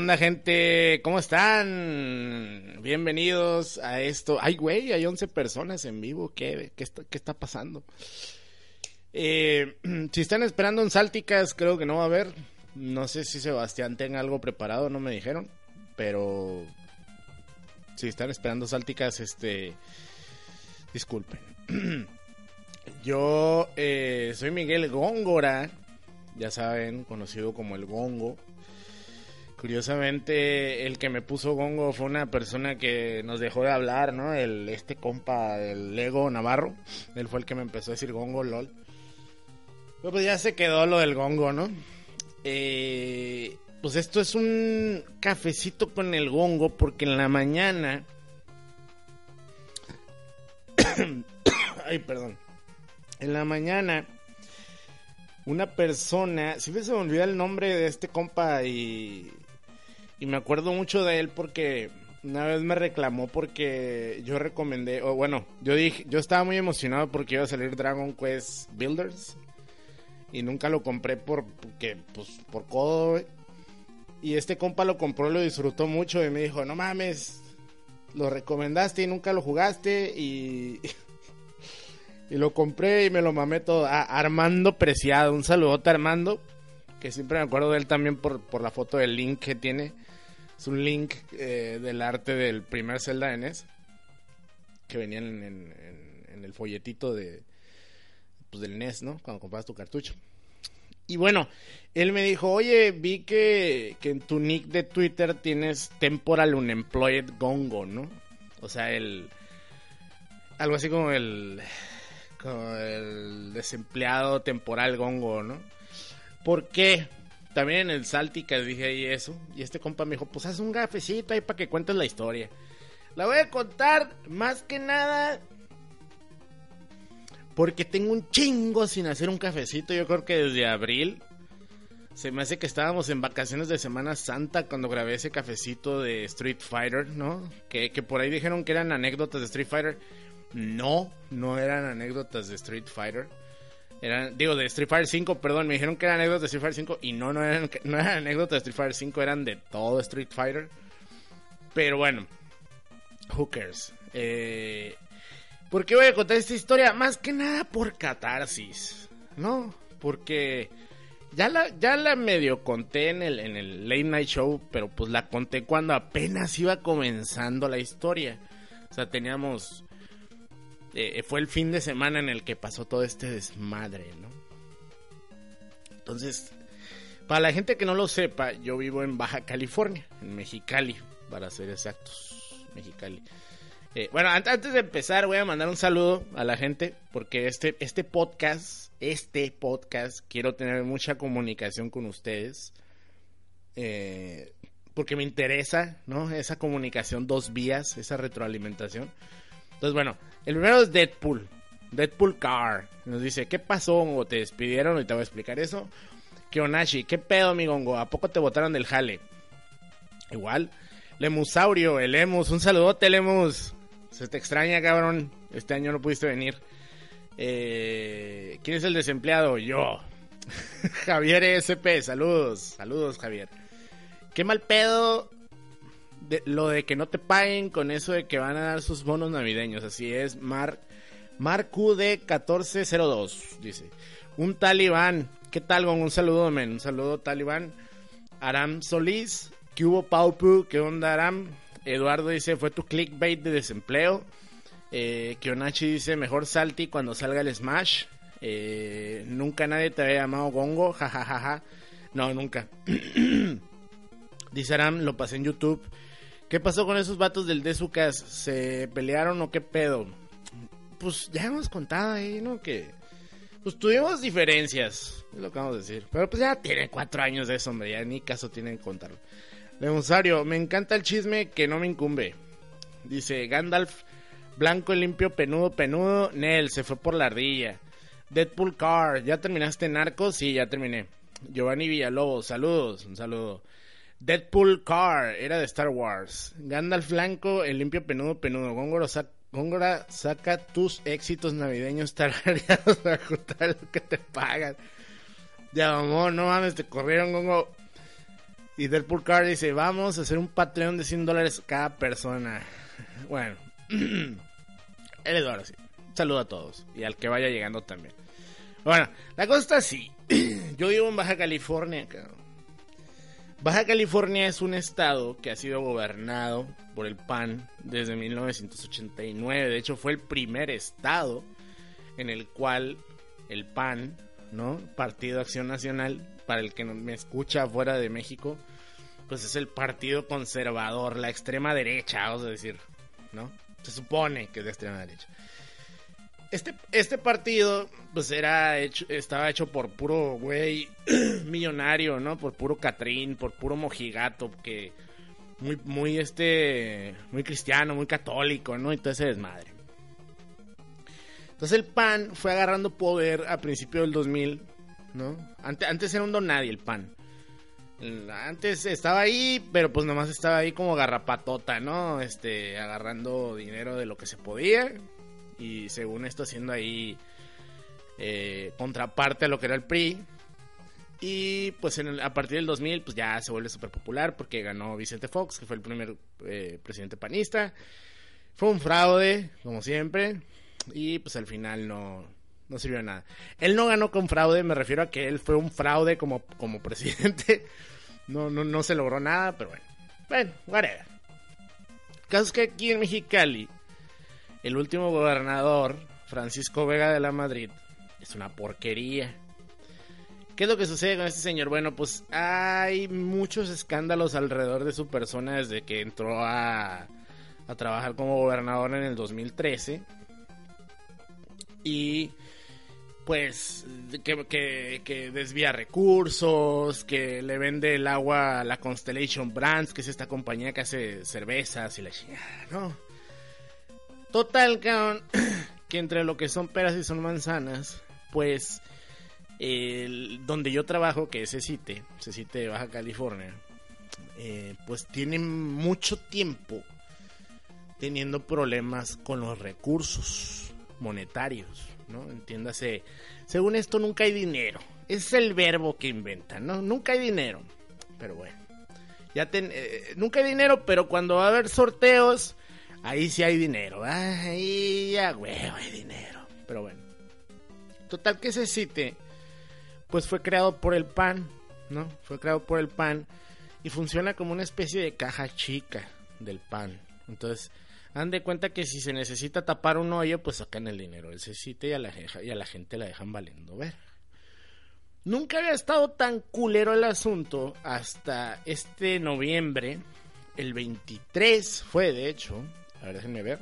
Onda, gente? ¿Cómo están? Bienvenidos a esto. Ay, güey, hay 11 personas en vivo. ¿Qué, qué, está, qué está pasando? Eh, si están esperando un Sálticas, creo que no va a haber. No sé si Sebastián tenga algo preparado, no me dijeron. Pero si están esperando Sálticas, este. Disculpen. Yo eh, soy Miguel Góngora. Ya saben, conocido como el Gongo. Curiosamente, el que me puso gongo fue una persona que nos dejó de hablar, ¿no? El, este compa del Lego Navarro. Él fue el que me empezó a decir gongo, lol. Pero pues ya se quedó lo del gongo, ¿no? Eh, pues esto es un cafecito con el gongo porque en la mañana... Ay, perdón. En la mañana una persona, si se me olvida el nombre de este compa y y me acuerdo mucho de él porque una vez me reclamó porque yo recomendé, o bueno, yo dije, yo estaba muy emocionado porque iba a salir Dragon Quest Builders y nunca lo compré por porque pues por codo. Y este compa lo compró, lo disfrutó mucho y me dijo, "No mames, lo recomendaste y nunca lo jugaste y y lo compré y me lo mamé todo. a Armando Preciado, un saludote a Armando, que siempre me acuerdo de él también por, por la foto del link que tiene es un link eh, del arte del primer Zelda NES. Que venía en, el folletito de, pues, del NES, ¿no? Cuando compras tu cartucho. Y bueno, él me dijo, oye, vi que, que en tu nick de Twitter tienes Temporal Unemployed Gongo, ¿no? O sea, el... Algo así como el... Como el desempleado temporal Gongo, ¿no? ¿Por qué? También en el Saltica dije ahí eso. Y este compa me dijo, pues haz un gafecito ahí para que cuentes la historia. La voy a contar más que nada porque tengo un chingo sin hacer un cafecito. Yo creo que desde abril. Se me hace que estábamos en vacaciones de Semana Santa cuando grabé ese cafecito de Street Fighter, ¿no? Que, que por ahí dijeron que eran anécdotas de Street Fighter. No, no eran anécdotas de Street Fighter. Eran, digo, de Street Fighter 5, perdón, me dijeron que eran anécdotas de Street Fighter 5 y no, no eran, no eran anécdotas de Street Fighter 5, eran de todo Street Fighter. Pero bueno, who cares. Eh, ¿Por qué voy a contar esta historia? Más que nada por catarsis, ¿no? Porque ya la, ya la medio conté en el, en el Late Night Show, pero pues la conté cuando apenas iba comenzando la historia. O sea, teníamos eh, fue el fin de semana en el que pasó todo este desmadre, ¿no? Entonces, para la gente que no lo sepa, yo vivo en Baja California, en Mexicali, para ser exactos, Mexicali. Eh, bueno, antes de empezar voy a mandar un saludo a la gente porque este, este podcast, este podcast, quiero tener mucha comunicación con ustedes. Eh, porque me interesa, ¿no? Esa comunicación dos vías, esa retroalimentación. Entonces, bueno, el primero es Deadpool. Deadpool Car. Nos dice, ¿qué pasó, o ¿Te despidieron? Y te voy a explicar eso. Kionashi, ¿qué pedo, mi gongo? ¿A poco te botaron del jale? Igual. Lemusaurio, el Lemus. Un saludote, Lemus. Se te extraña, cabrón. Este año no pudiste venir. Eh, ¿Quién es el desempleado? Yo. Javier SP, saludos. Saludos, Javier. Qué mal pedo lo de que no te paguen con eso de que van a dar sus bonos navideños. Así es, Mar, QD 1402, dice. Un talibán. ¿Qué tal, con Un saludo, men. Un saludo, talibán. Aram Solís. ¿Qué hubo, Paupu? ¿Qué onda, Aram? Eduardo dice, fue tu clickbait de desempleo. Eh, Kionachi dice, mejor salti cuando salga el Smash. Eh, nunca nadie te había llamado Gongo, jajajaja. No, nunca. dice Aram, lo pasé en YouTube. ¿Qué pasó con esos vatos del Desucas? ¿Se pelearon o qué pedo? Pues ya hemos contado ahí, ¿no? Que pues tuvimos diferencias, es lo que vamos a decir. Pero pues ya tiene cuatro años de eso, hombre, ya ni caso tienen contarlo. Lemusario, me encanta el chisme que no me incumbe. Dice Gandalf, blanco, limpio, penudo, penudo. Nel, se fue por la ardilla. Deadpool Car, ¿ya terminaste Narcos? Sí, ya terminé. Giovanni Villalobos, saludos, un saludo. Deadpool Car, era de Star Wars. Gandalf blanco, el limpio, penudo, penudo. Góngora, saca tus éxitos navideños tarareados para juntar lo que te pagan. Ya, vamos, no mames, te corrieron, Gongo. Y Deadpool Car dice, vamos a hacer un Patreon de 100 dólares cada persona. Bueno, él ahora sí. Saludo a todos y al que vaya llegando también. Bueno, la cosa está así. Yo vivo en Baja California. Baja California es un estado que ha sido gobernado por el PAN desde 1989. De hecho, fue el primer estado en el cual el PAN, ¿no? Partido Acción Nacional, para el que me escucha fuera de México, pues es el partido conservador, la extrema derecha, vamos a decir, ¿no? Se supone que es de extrema derecha. Este, este partido, pues era hecho, estaba hecho por puro güey millonario, ¿no? Por puro Catrín, por puro mojigato, que muy, muy este, muy cristiano, muy católico, ¿no? Y todo ese desmadre. Entonces el PAN fue agarrando poder a principios del 2000, ¿no? Antes, antes era un don nadie el PAN. Antes estaba ahí, pero pues nomás estaba ahí como garrapatota, ¿no? Este, agarrando dinero de lo que se podía. Y según esto haciendo ahí eh, contraparte a lo que era el PRI. Y pues a partir del 2000 pues ya se vuelve súper popular porque ganó Vicente Fox, que fue el primer eh, presidente panista. Fue un fraude, como siempre. Y pues al final no, no sirvió de nada. Él no ganó con fraude, me refiero a que él fue un fraude como, como presidente. No, no, no se logró nada, pero bueno. Bueno, whatever. El caso es que aquí en Mexicali, el último gobernador, Francisco Vega de la Madrid, es una porquería. ¿Qué es lo que sucede con este señor? Bueno, pues hay muchos escándalos alrededor de su persona desde que entró a, a trabajar como gobernador en el 2013. Y pues que, que, desvía recursos, que le vende el agua a la Constellation Brands, que es esta compañía que hace cervezas y la chingada, ¿no? Total, que entre lo que son peras y son manzanas, pues donde yo trabajo, que es CECITE, CECITE de Baja California, eh, pues tiene mucho tiempo teniendo problemas con los recursos monetarios. ¿no? Entiéndase, según esto nunca hay dinero. Es el verbo que inventan, ¿no? Nunca hay dinero. Pero bueno, ya eh, nunca hay dinero, pero cuando va a haber sorteos, ahí sí hay dinero. Ahí ya, huevo, hay dinero. Pero bueno. Total que ese sitio, pues fue creado por el PAN, ¿no? Fue creado por el PAN y funciona como una especie de caja chica del PAN. Entonces, Han de cuenta que si se necesita tapar un hoyo, pues sacan el dinero del CECITE y a la, y a la gente la dejan valiendo ver. Nunca había estado tan culero el asunto hasta este noviembre, el 23 fue de hecho, a ver, déjenme ver.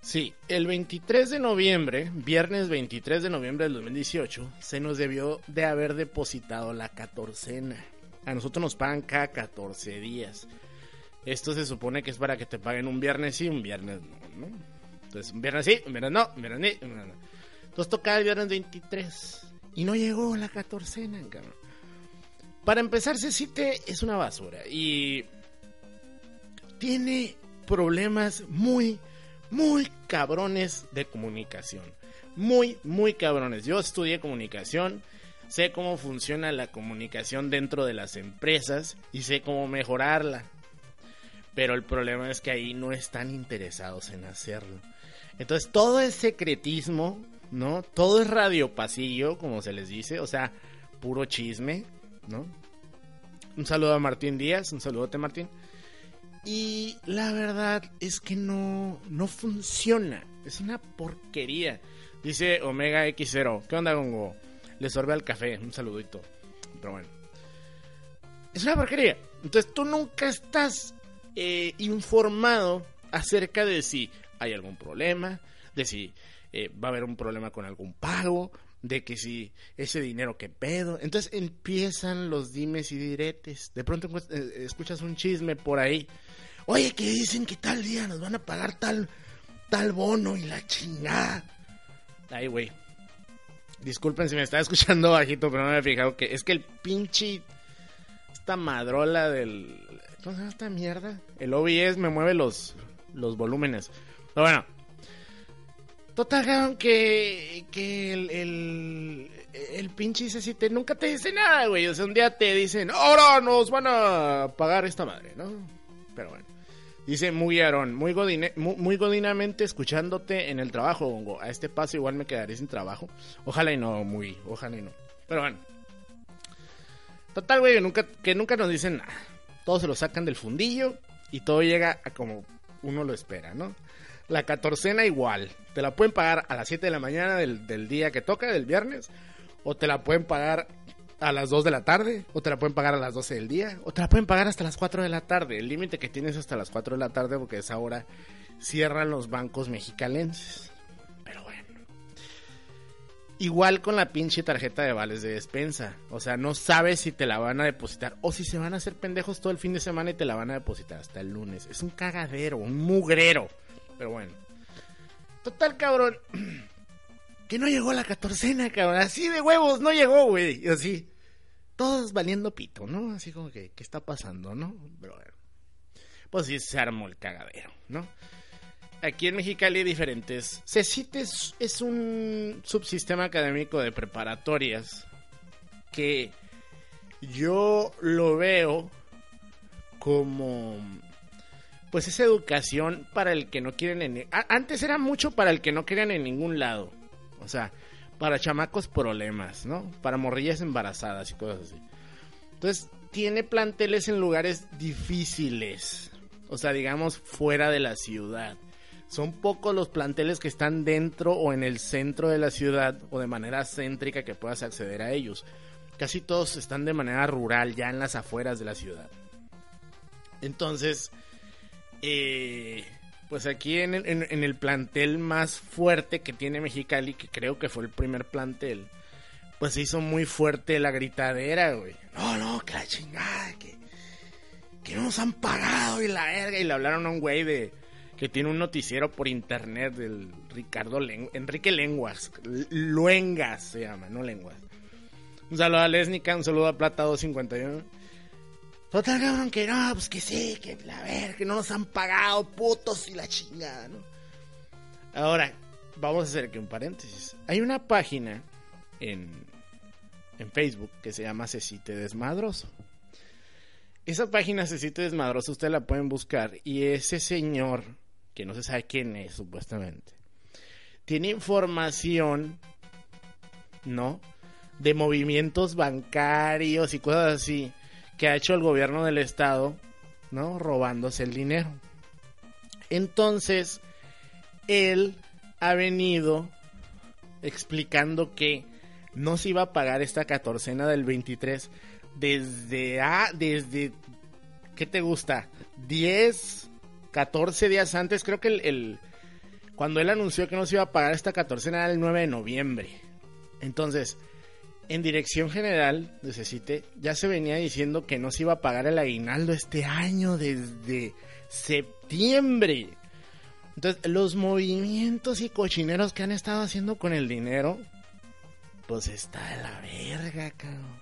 Sí, el 23 de noviembre, viernes 23 de noviembre del 2018, se nos debió de haber depositado la catorcena. A nosotros nos pagan cada 14 días. Esto se supone que es para que te paguen un viernes sí, un viernes no, ¿no? Entonces, un viernes sí, un viernes no, un viernes sí, un viernes no. Entonces toca el viernes 23. Y no llegó la catorcena, cabrón. Para empezar, Cecite es una basura. Y tiene problemas muy, muy cabrones de comunicación. Muy, muy cabrones. Yo estudié comunicación, sé cómo funciona la comunicación dentro de las empresas y sé cómo mejorarla. Pero el problema es que ahí no están interesados en hacerlo. Entonces todo es secretismo, ¿no? Todo es radio pasillo, como se les dice, o sea, puro chisme, ¿no? Un saludo a Martín Díaz, un saludote Martín. Y la verdad es que no, no funciona. Es una porquería. Dice Omega X0. ¿Qué onda, Gongo? Le sorbe al café. Un saludito. Pero bueno. Es una porquería. Entonces tú nunca estás eh, informado acerca de si hay algún problema, de si eh, va a haber un problema con algún pago, de que si ese dinero que pedo. Entonces empiezan los dimes y diretes. De pronto eh, escuchas un chisme por ahí. Oye, que dicen que tal día nos van a pagar tal, tal bono y la chingada. Ay, güey. Disculpen si me está escuchando bajito, pero no me he fijado que es que el pinche. Esta madrola del. ¿Cómo se esta mierda? El OBS me mueve los, los volúmenes. Pero bueno. Total, que, que el, el, el pinche te nunca te dice nada, güey. O sea, un día te dicen, ahora nos van a pagar esta madre, ¿no? Pero bueno. Dice muy Aarón, muy, godine, muy, godinamente escuchándote en el trabajo, Bongo. A este paso igual me quedaré sin trabajo. Ojalá y no, muy, ojalá y no. Pero bueno. Total, güey, que nunca, que nunca nos dicen nada. Todos se lo sacan del fundillo y todo llega a como uno lo espera, ¿no? La catorcena igual. Te la pueden pagar a las 7 de la mañana del, día que toca, del viernes. O te la pueden pagar a las 2 de la tarde. O te la pueden pagar a las 12 del día. O te la pueden pagar hasta las 4 de la tarde. El límite que tienes hasta las 4 de la tarde porque a esa hora cierran los bancos mexicalenses. Pero bueno. Igual con la pinche tarjeta de vales de despensa. O sea, no sabes si te la van a depositar o si se van a hacer pendejos todo el fin de semana y te la van a depositar hasta el lunes. Es un cagadero, un mugrero. Pero bueno. Total, cabrón. Que no llegó la catorcena, cabrón. Así de huevos, no llegó, güey. Y así. Todos valiendo pito, ¿no? Así como que, ¿qué está pasando, no? Pero bueno. Pues sí, se armó el cagadero, ¿no? Aquí en Mexicali hay diferentes. CECITES es un subsistema académico de preparatorias que yo lo veo como pues esa educación para el que no quieren en... Antes era mucho para el que no querían en ningún lado. O sea, para chamacos problemas, ¿no? Para morrillas embarazadas y cosas así. Entonces, tiene planteles en lugares difíciles. O sea, digamos, fuera de la ciudad. Son pocos los planteles que están dentro o en el centro de la ciudad o de manera céntrica que puedas acceder a ellos. Casi todos están de manera rural, ya en las afueras de la ciudad. Entonces, eh, pues aquí en, el plantel más fuerte que tiene Mexicali, que creo que fue el primer plantel, pues se hizo muy fuerte la gritadera, güey. No, no, que la chingada, que, que no nos han pagado y la verga. Y le hablaron a un güey de que tiene un noticiero por internet del Ricardo Enrique Lenguas. Luengas se llama, no Lenguas. Un saludo a Lesnica, un saludo a Plata 251. Total, cabrón, que no, pues que sí, que la ver, que no nos han pagado, putos y la chingada, ¿no? Ahora, vamos a hacer aquí un paréntesis. Hay una página en, en Facebook que se llama Cecite Desmadroso. Esa página Cecite Desmadroso ustedes la pueden buscar y ese señor, que no se sabe quién es supuestamente, tiene información, ¿no? De movimientos bancarios y cosas así que ha hecho el gobierno del estado, ¿no? Robándose el dinero. Entonces, él ha venido explicando que no se iba a pagar esta catorcena del 23 desde a desde ¿qué te gusta? 10 14 días antes, creo que el, cuando él anunció que no se iba a pagar esta catorcena era el 9 de noviembre. Entonces, en dirección general de CECITE ya se venía diciendo que no se iba a pagar el aguinaldo este año desde septiembre. Entonces, los movimientos y cochineros que han estado haciendo con el dinero, pues está de la verga, cabrón.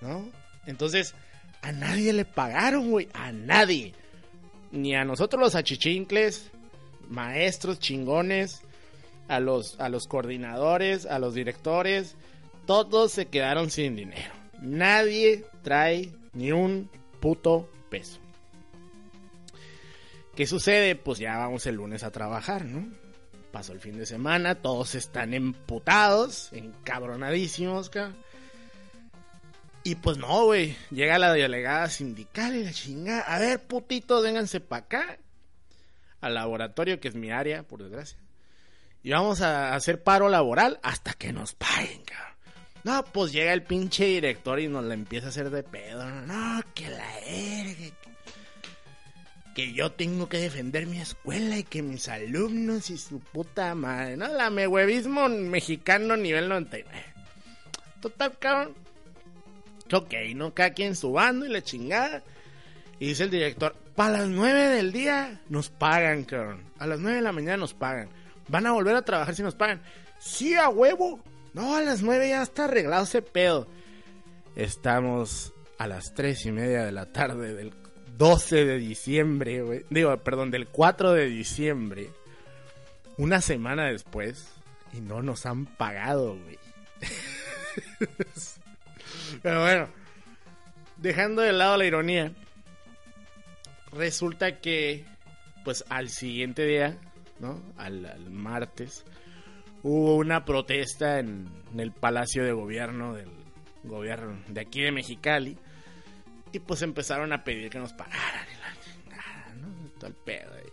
¿No? Entonces, a nadie le pagaron, güey. A nadie. Ni a nosotros los achichincles, maestros chingones, a los, a los coordinadores, a los directores. Todos se quedaron sin dinero. Nadie trae ni un puto peso. ¿Qué sucede? Pues ya vamos el lunes a trabajar, ¿no? Pasó el fin de semana, todos están emputados, encabronadísimos, cabrón. Y pues no, güey. Llega la delegada sindical y la chingada. A ver, putitos, vénganse para acá. Al laboratorio, que es mi área, por desgracia. Y vamos a hacer paro laboral hasta que nos paguen, cabrón. No, pues llega el pinche director y nos la empieza a hacer de pedo. No, que la ergue que yo tengo que defender mi escuela y que mis alumnos y su puta madre, ¿no? La huevismo mexicano nivel 99. Total, cabrón. Ok, ¿no? Cada quien su bando y la chingada. Y dice el director, para las 9 del día nos pagan, cabrón. A las 9 de la mañana nos pagan. Van a volver a trabajar si nos pagan. Sí, a huevo. No, a las 9 ya está arreglado ese pedo. Estamos a las 3 y media de la tarde del 12 de diciembre, güey. Digo, perdón, del 4 de diciembre. Una semana después. Y no nos han pagado, güey. Pero bueno. Dejando de lado la ironía. Resulta que, pues al siguiente día, ¿no? Al, martes. Hubo una protesta en, el Palacio de Gobierno del gobierno de aquí de Mexicali y pues empezaron a pedir que nos pagaran la ¿no? Todo el pedo ahí.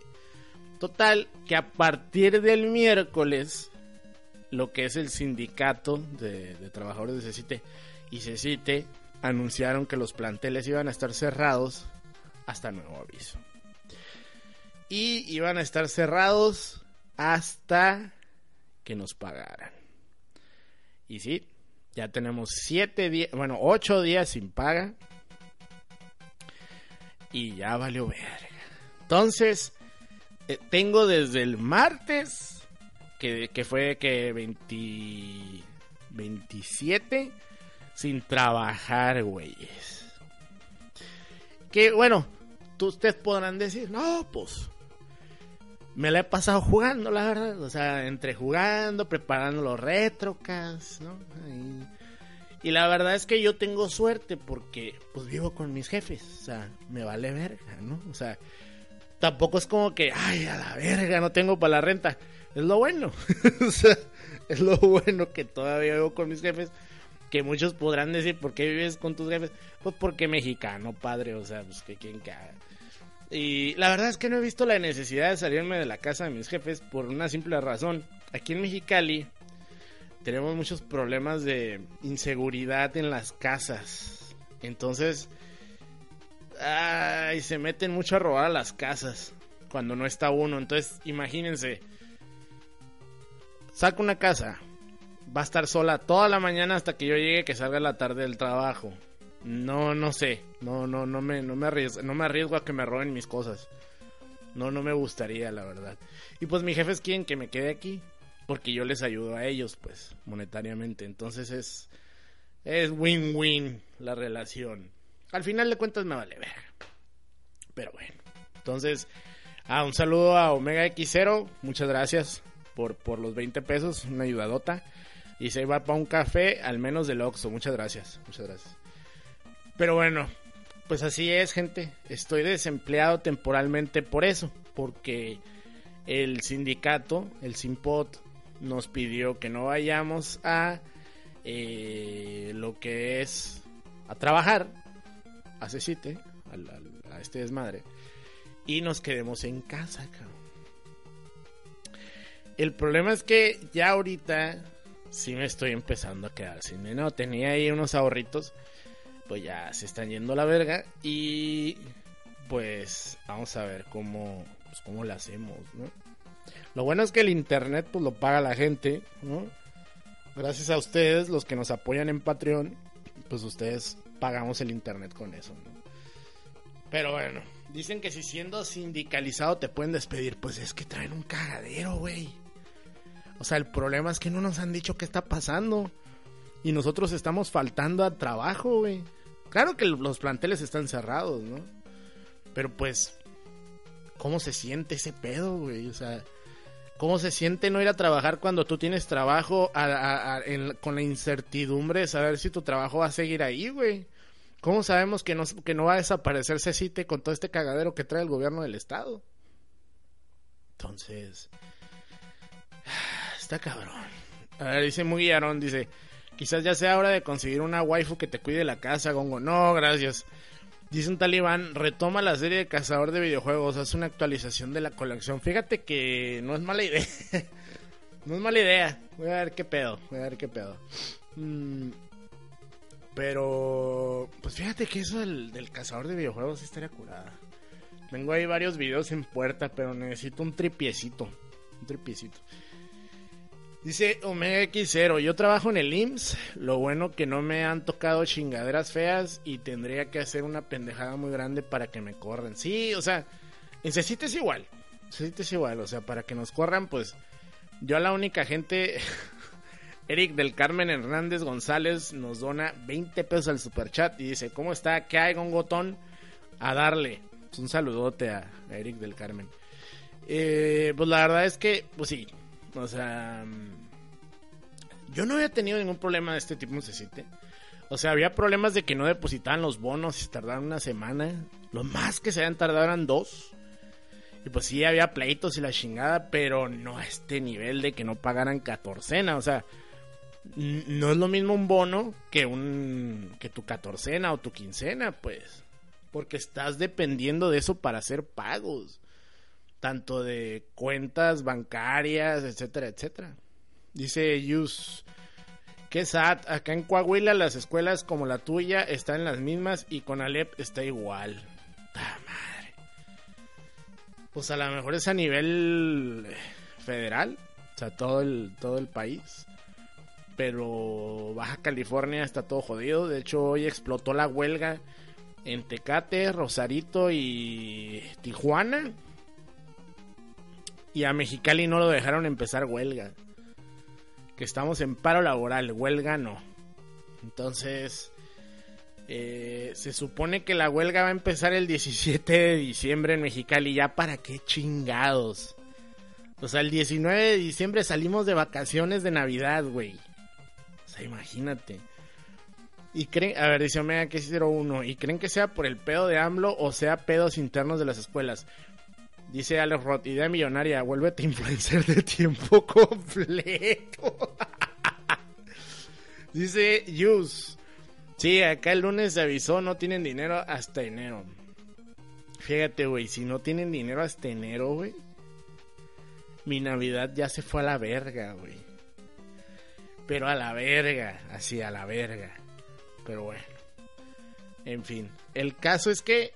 Total, que a partir del miércoles, lo que es el sindicato de, trabajadores de CECITE y CECITE anunciaron que los planteles iban a estar cerrados hasta nuevo aviso. Y iban a estar cerrados hasta que nos pagaran. Y sí, ya tenemos siete días, bueno, ocho días sin paga y ya valió verga. Entonces, eh, tengo desde el martes, que, fue que 27, sin trabajar, güeyes. Que bueno, ustedes podrán decir, no, pues me la he pasado jugando, la verdad. O sea, entre jugando, preparando los retrocas, ¿no? Y la verdad es que yo tengo suerte porque pues vivo con mis jefes, o sea, me vale verga, ¿no? O sea, tampoco es como que, ay, a la verga, no tengo para la renta. Es lo bueno, o sea, es lo bueno que todavía vivo con mis jefes. Que muchos podrán decir, ¿por qué vives con tus jefes? Pues porque mexicano, padre, o sea, pues que quien caga. Y la verdad es que no he visto la necesidad de salirme de la casa de mis jefes por una simple razón. Aquí en Mexicali tenemos muchos problemas de inseguridad en las casas. Entonces, ay, se meten mucho a robar a las casas cuando no está uno. Entonces, imagínense, saco una casa, va a estar sola toda la mañana hasta que yo llegue que salga la tarde del trabajo. No, no sé, no, no, no me, no me arriesgo, no me arriesgo a que me roben mis cosas. No, no me gustaría, la verdad. Y pues mis jefes quieren que me quede aquí porque yo les ayudo a ellos, pues, monetariamente. Entonces es, es win-win la relación. Al final de cuentas me vale ver. Pero bueno, entonces, ah, un saludo a Omega X0, muchas gracias por, por los 20 pesos, una ayudadota. Y se va para un café, al menos del Oxxo, muchas gracias, muchas gracias. Pero bueno, pues así es, gente. Estoy desempleado temporalmente por eso, porque el sindicato, el Simpot, nos pidió que no vayamos a eh, lo que es a trabajar a CECITE, a, a, este desmadre. y nos quedemos en casa, cabrón. El problema es que ya ahorita sí me estoy empezando a quedar sin dinero. Tenía ahí unos ahorritos, pues ya se están yendo a la verga y pues vamos a ver cómo, pues, cómo lo hacemos, ¿no? Lo bueno es que el internet pues lo paga la gente, ¿no? Gracias a ustedes, los que nos apoyan en Patreon, pues ustedes pagamos el internet con eso, ¿no? Pero bueno, dicen que si siendo sindicalizado te pueden despedir, pues es que traen un cagadero, güey. O sea, el problema es que no nos han dicho qué está pasando. Y nosotros estamos faltando a trabajo, güey. Claro que los planteles están cerrados, ¿no? Pero pues, ¿cómo se siente ese pedo, güey? O sea, ¿cómo se siente no ir a trabajar cuando tú tienes trabajo con la incertidumbre de saber si tu trabajo va a seguir ahí, güey? ¿Cómo sabemos que no, que no va a desaparecer CITE con todo este cagadero que trae el gobierno del estado? Entonces, está cabrón. A ver, dice muy Aaron, dice, quizás ya sea hora de conseguir una waifu que te cuide la casa, Gongo. No, gracias. Dice un talibán, retoma la serie de cazador de videojuegos, hace una actualización de la colección. Fíjate que no es mala idea. no es mala idea. Voy a ver qué pedo, voy a ver qué pedo. Mm, pero, pues fíjate que eso del, cazador de videojuegos estaría curada. Tengo ahí varios videos en puerta, pero necesito un tripiecito. Un tripiecito. Dice Omega X0, yo trabajo en el IMSS, lo bueno que no me han tocado chingaderas feas y tendría que hacer una pendejada muy grande para que me corran. Sí, o sea, necesites igual, necesites igual, o sea, para que nos corran, pues yo a la única gente, Eric del Carmen Hernández González nos dona 20 pesos al superchat y dice, ¿cómo está? ¿Qué hay, gongotón? A darle. Un saludote a Eric del Carmen. Eh, pues la verdad es que, pues sí, o sea, yo no había tenido ningún problema de este tipo en CECITE. O sea, había problemas de que no depositaban los bonos y se tardaron una semana. Lo más que se habían tardado eran dos. Y pues sí, había pleitos y la chingada, pero no a este nivel de que no pagaran catorcena. O sea, no es lo mismo un bono que un que tu catorcena o tu quincena, pues. Porque estás dependiendo de eso para hacer pagos tanto de cuentas bancarias, etcétera, etcétera. Dice Yus, que sad, acá en Coahuila las escuelas como la tuya están las mismas y con Alep está igual. ¡Ah, madre! Pues a lo mejor es a nivel federal, o sea, todo el, todo el país. Pero Baja California está todo jodido. De hecho, hoy explotó la huelga en Tecate, Rosarito y Tijuana y a Mexicali no lo dejaron empezar huelga. Que estamos en paro laboral, huelga no. Entonces, eh, se supone que la huelga va a empezar el 17 de diciembre en Mexicali. ¿Ya para qué chingados? O sea, el 19 de diciembre salimos de vacaciones de Navidad, güey. O sea, imagínate. Y creen, a ver, dice Omega que es 01. ¿Y creen que sea por el pedo de AMLO o sea pedos internos de las escuelas? Dice Alex Roth, idea millonaria, vuélvete influencer de tiempo completo. Dice Yus, sí, acá el lunes se avisó, no tienen dinero hasta enero. Fíjate, güey, si no tienen dinero hasta enero, güey. Mi Navidad ya se fue a la verga, güey. Pero a la verga, así a la verga. Pero bueno. En fin, el caso es que...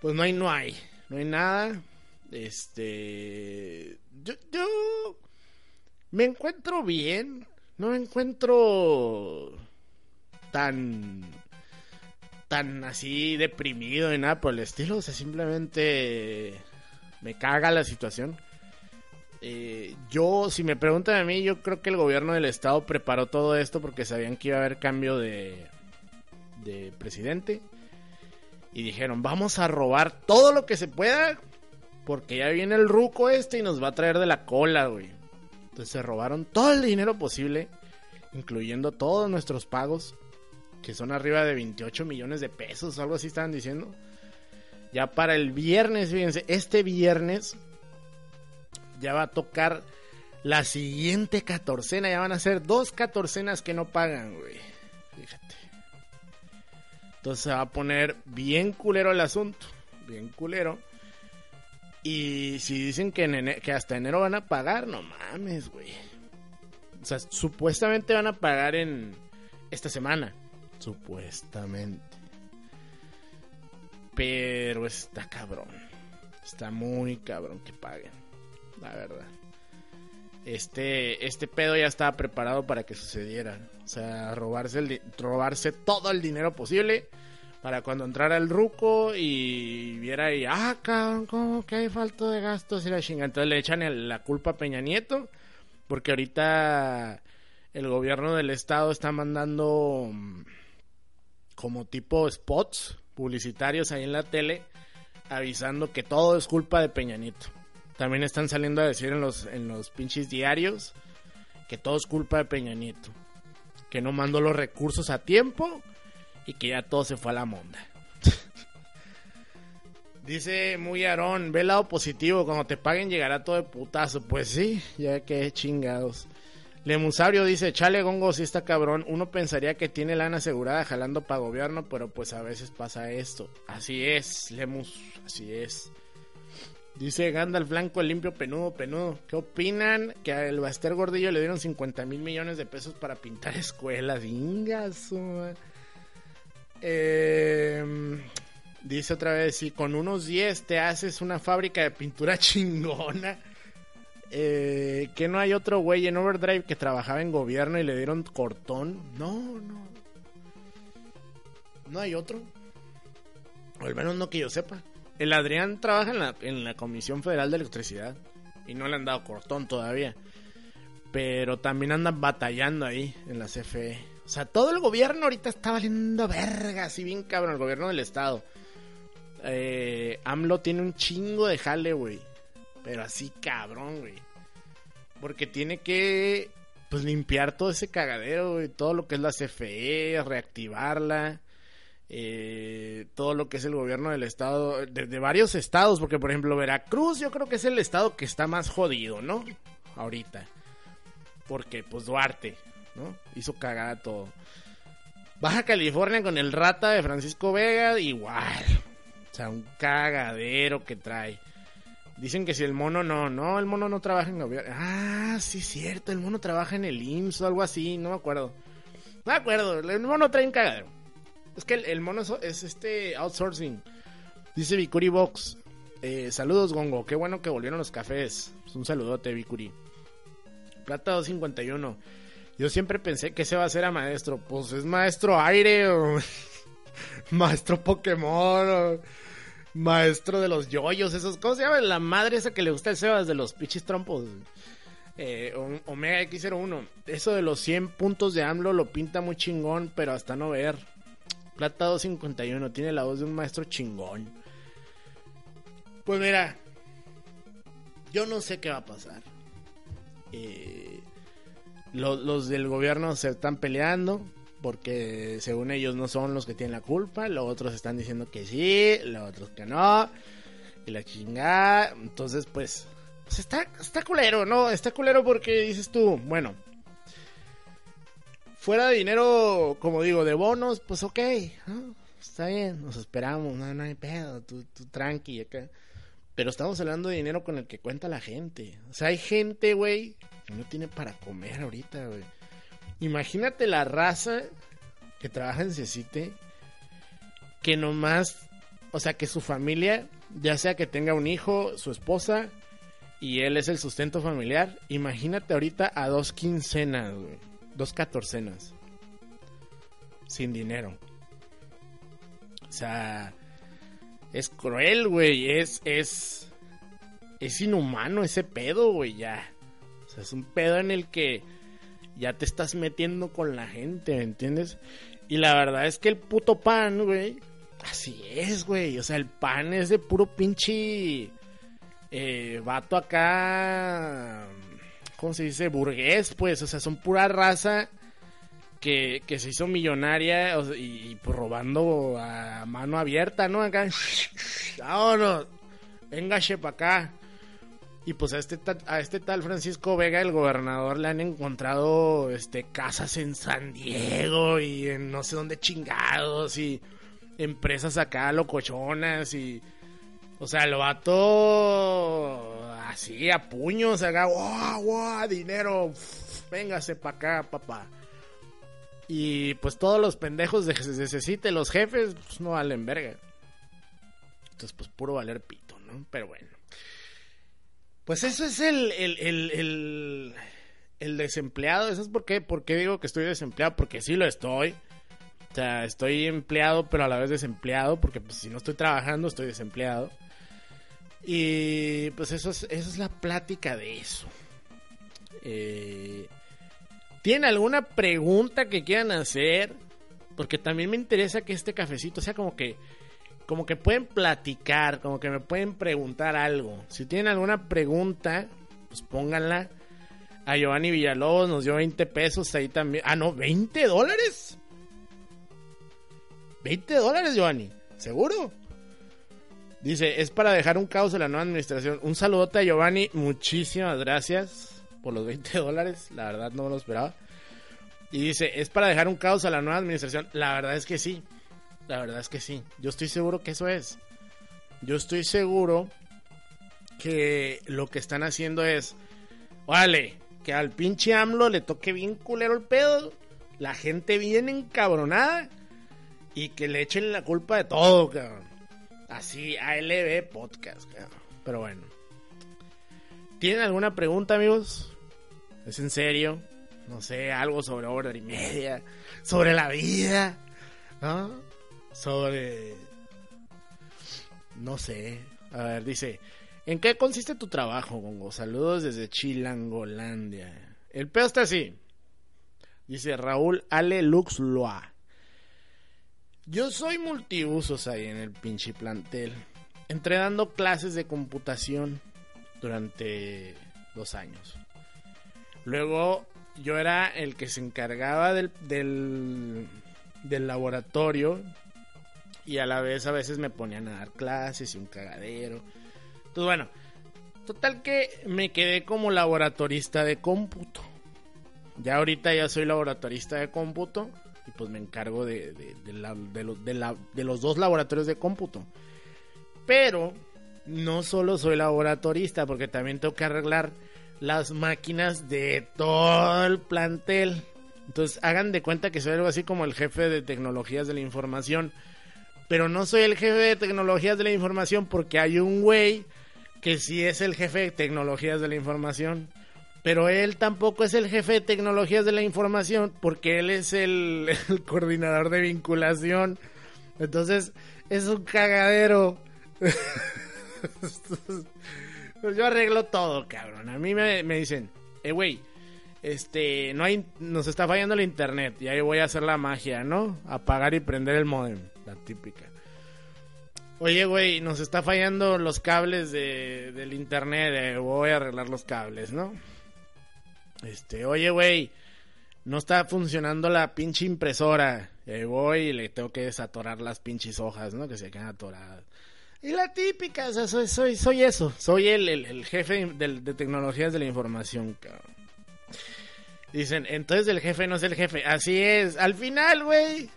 Pues no hay, no hay no hay nada. Este. Yo, yo me encuentro bien. No me encuentro tan. tan así deprimido y nada por el estilo. O sea, simplemente me caga la situación. Eh, yo, si me preguntan a mí, yo creo que el gobierno del estado preparó todo esto porque sabían que iba a haber cambio de, de presidente y dijeron, vamos a robar todo lo que se pueda porque ya viene el ruco este y nos va a traer de la cola, güey. Entonces se robaron todo el dinero posible, incluyendo todos nuestros pagos, que son arriba de 28 millones de pesos, algo así estaban diciendo. Ya para el viernes, fíjense, este viernes ya va a tocar la siguiente catorcena, ya van a ser dos catorcenas que no pagan, güey. Entonces se va a poner bien culero el asunto. Bien culero. Y si dicen que, en que hasta enero van a pagar, no mames, güey. O sea, supuestamente van a pagar en esta semana. Supuestamente. Pero está cabrón. Está muy cabrón que paguen. La verdad. Este, este pedo ya estaba preparado para que sucediera. O sea, robarse, el, robarse todo el dinero posible para cuando entrara el ruco y viera y, ah, cabrón, ¿cómo que hay falta de gastos y la chinga? Entonces le echan la culpa a Peña Nieto, porque ahorita el gobierno del estado está mandando mm, como tipo spots publicitarios ahí en la tele avisando que todo es culpa de Peña Nieto. También están saliendo a decir en los, en los pinches diarios que todo es culpa de Peña Nieto. Que no mandó los recursos a tiempo y que ya todo se fue a la monda. Dice muy Aarón, ve lado positivo, cuando te paguen llegará todo de putazo. Pues sí, ya que chingados. Lemusabrio dice, chale gongo, si está cabrón, uno pensaría que tiene lana asegurada jalando para gobierno, pero pues a veces pasa esto. Así es, Lemus, así es. Dice Gandalf Blanco, limpio penudo, penudo. ¿Qué opinan? Que al Baster Gordillo le dieron 50 mil millones de pesos para pintar escuelas. Ingaso. Eh, dice otra vez, si con unos 10 te haces una fábrica de pintura chingona. Eh, que no hay otro güey en Overdrive que trabajaba en gobierno y le dieron cortón. No, no. No hay otro. Al menos no que yo sepa. El Adrián trabaja en la, en la Comisión Federal de Electricidad. Y no le han dado cortón todavía. Pero también andan batallando ahí en la CFE. O sea, todo el gobierno ahorita está valiendo verga, así bien cabrón, el gobierno del estado. Eh, AMLO tiene un chingo de jale, güey. Pero así cabrón, güey. Porque tiene que pues limpiar todo ese cagadero, güey. Todo lo que es la CFE, reactivarla. Eh, todo lo que es el gobierno del estado, de, varios estados, porque por ejemplo Veracruz yo creo que es el estado que está más jodido, ¿no? Ahorita. Porque pues Duarte, ¿no? Hizo cagada todo. Baja California con el rata de Francisco Vega, igual. O sea, un cagadero que trae. Dicen que si el mono no, no, el mono no trabaja en gobierno. Ah, sí, cierto, el mono trabaja en el IMSS o algo así, no me acuerdo. No me acuerdo, el mono trae un cagadero. Es que el, mono es, este outsourcing. Dice Vicuri Box. Eh, saludos, Gongo. Qué bueno que volvieron los cafés. Un saludote, Vicuri. Plata 251. Yo siempre pensé que ese va a ser a maestro. Pues es maestro aire o maestro Pokémon maestro de los yoyos, esos, ¿cómo se llama? La madre esa que le gusta el Sebas de los pichis trompos. Eh, Omega X01. Eso de los 100 puntos de AMLO lo pinta muy chingón, pero hasta no ver. Plata 251, tiene la voz de un maestro chingón. Pues mira, yo no sé qué va a pasar. Eh, los, del gobierno se están peleando porque según ellos no son los que tienen la culpa, los otros están diciendo que sí, los otros que no, y la chingada, entonces pues, pues está, está culero, ¿no? Está culero porque dices tú, bueno, fuera de dinero, como digo, de bonos, pues ok, está bien, nos esperamos, no, no hay pedo, tú, tranqui acá. Pero estamos hablando de dinero con el que cuenta la gente. O sea, hay gente, güey, que no tiene para comer ahorita, güey. Imagínate la raza que trabaja en Cecite, que nomás, o sea, que su familia, ya sea que tenga un hijo, su esposa, y él es el sustento familiar. Imagínate ahorita a dos quincenas, güey. Dos catorcenas. Sin dinero. O sea, es cruel, güey. Es, es, es inhumano ese pedo, güey, ya. O sea, es un pedo en el que ya te estás metiendo con la gente, ¿me entiendes? Y la verdad es que el puto pan, güey, así es, güey. O sea, el pan es de puro pinche eh, vato acá, ¿cómo se dice? Burgués, pues. O sea, son pura raza que, que se hizo millonaria y, pues robando a mano abierta, ¿no? Acá, vámonos, véngase para acá. Y pues a este, a este tal Francisco Vega, el gobernador, le han encontrado este, casas en San Diego y en no sé dónde chingados y empresas acá locochonas y O sea, lo vato así a puños, acá, guau, guau, dinero, véngase para acá, papá. Y pues todos los pendejos de necesite los jefes, pues no valen verga. Entonces, pues puro valer pito, ¿no? Pero bueno. Pues eso es el, el, el, el, desempleado. ¿Eso es por qué? ¿Por qué digo que estoy desempleado? Porque sí lo estoy. O sea, estoy empleado, pero a la vez desempleado. Porque pues, si no estoy trabajando, estoy desempleado. Y pues eso es, la plática de eso. Eh, ¿Tienen alguna pregunta que quieran hacer? Porque también me interesa que este cafecito sea como que como que pueden platicar, como que me pueden preguntar algo. Si tienen alguna pregunta, pues pónganla. A Giovanni Villalobos nos dio 20 pesos ahí también. Ah, no, 20 dólares. 20 dólares, Giovanni. ¿Seguro? Dice, es para dejar un caos en la nueva administración. Un saludote a Giovanni. Muchísimas gracias por los 20 dólares. La verdad no me lo esperaba. Y dice, es para dejar un caos a la nueva administración. La verdad es que sí. La verdad es que sí. Yo estoy seguro que eso es. Yo estoy seguro que lo que están haciendo es, vale, que al pinche AMLO le toque bien culero el pedo, la gente bien encabronada y que le echen la culpa de todo, cabrón. Así, ALB Podcast. Pero bueno. ¿Tienen alguna pregunta, amigos? ¿Es en serio? No sé, algo sobre hora y media, sobre la vida, sobre... No sé. A ver, dice... ¿En qué consiste tu trabajo, Gongo? Saludos desde Chilangolandia. El pedo está así. Dice Raúl Ale Luxloa. Yo soy multiusos ahí en el pinche plantel. Entré dando clases de computación durante dos años. Luego yo era el que se encargaba del, del, del laboratorio y a la vez a veces me ponían a dar clases y un cagadero. Entonces bueno, total que me quedé como laboratorista de cómputo. Ya ahorita ya soy laboratorista de cómputo pues me encargo de, de, los dos laboratorios de cómputo. Pero no solo soy laboratorista porque también tengo que arreglar las máquinas de todo el plantel. Entonces hagan de cuenta que soy algo así como el jefe de tecnologías de la información pero no soy el jefe de tecnologías de la información porque hay un güey que sí es el jefe de tecnologías de la información. Pero él tampoco es el jefe de tecnologías de la información porque él es el, coordinador de vinculación. Entonces, es un cagadero. yo arreglo todo, cabrón. A mí me, me dicen, eh, güey, este, no hay, nos está fallando el internet y ahí voy a hacer la magia, ¿no? Apagar y prender el modem típica. Oye, güey, nos está fallando los cables de, del internet. Eh, voy a arreglar los cables, ¿no? Este, oye, güey, no está funcionando la pinche impresora. Eh, voy y le tengo que desatorar las pinches hojas, ¿no? Que se quedan atoradas. Y la típica, o sea, soy, soy, soy eso. Soy el, el, jefe de, tecnologías de la información, cabrón. Dicen, entonces el jefe no es el jefe. Así es. Al final, güey,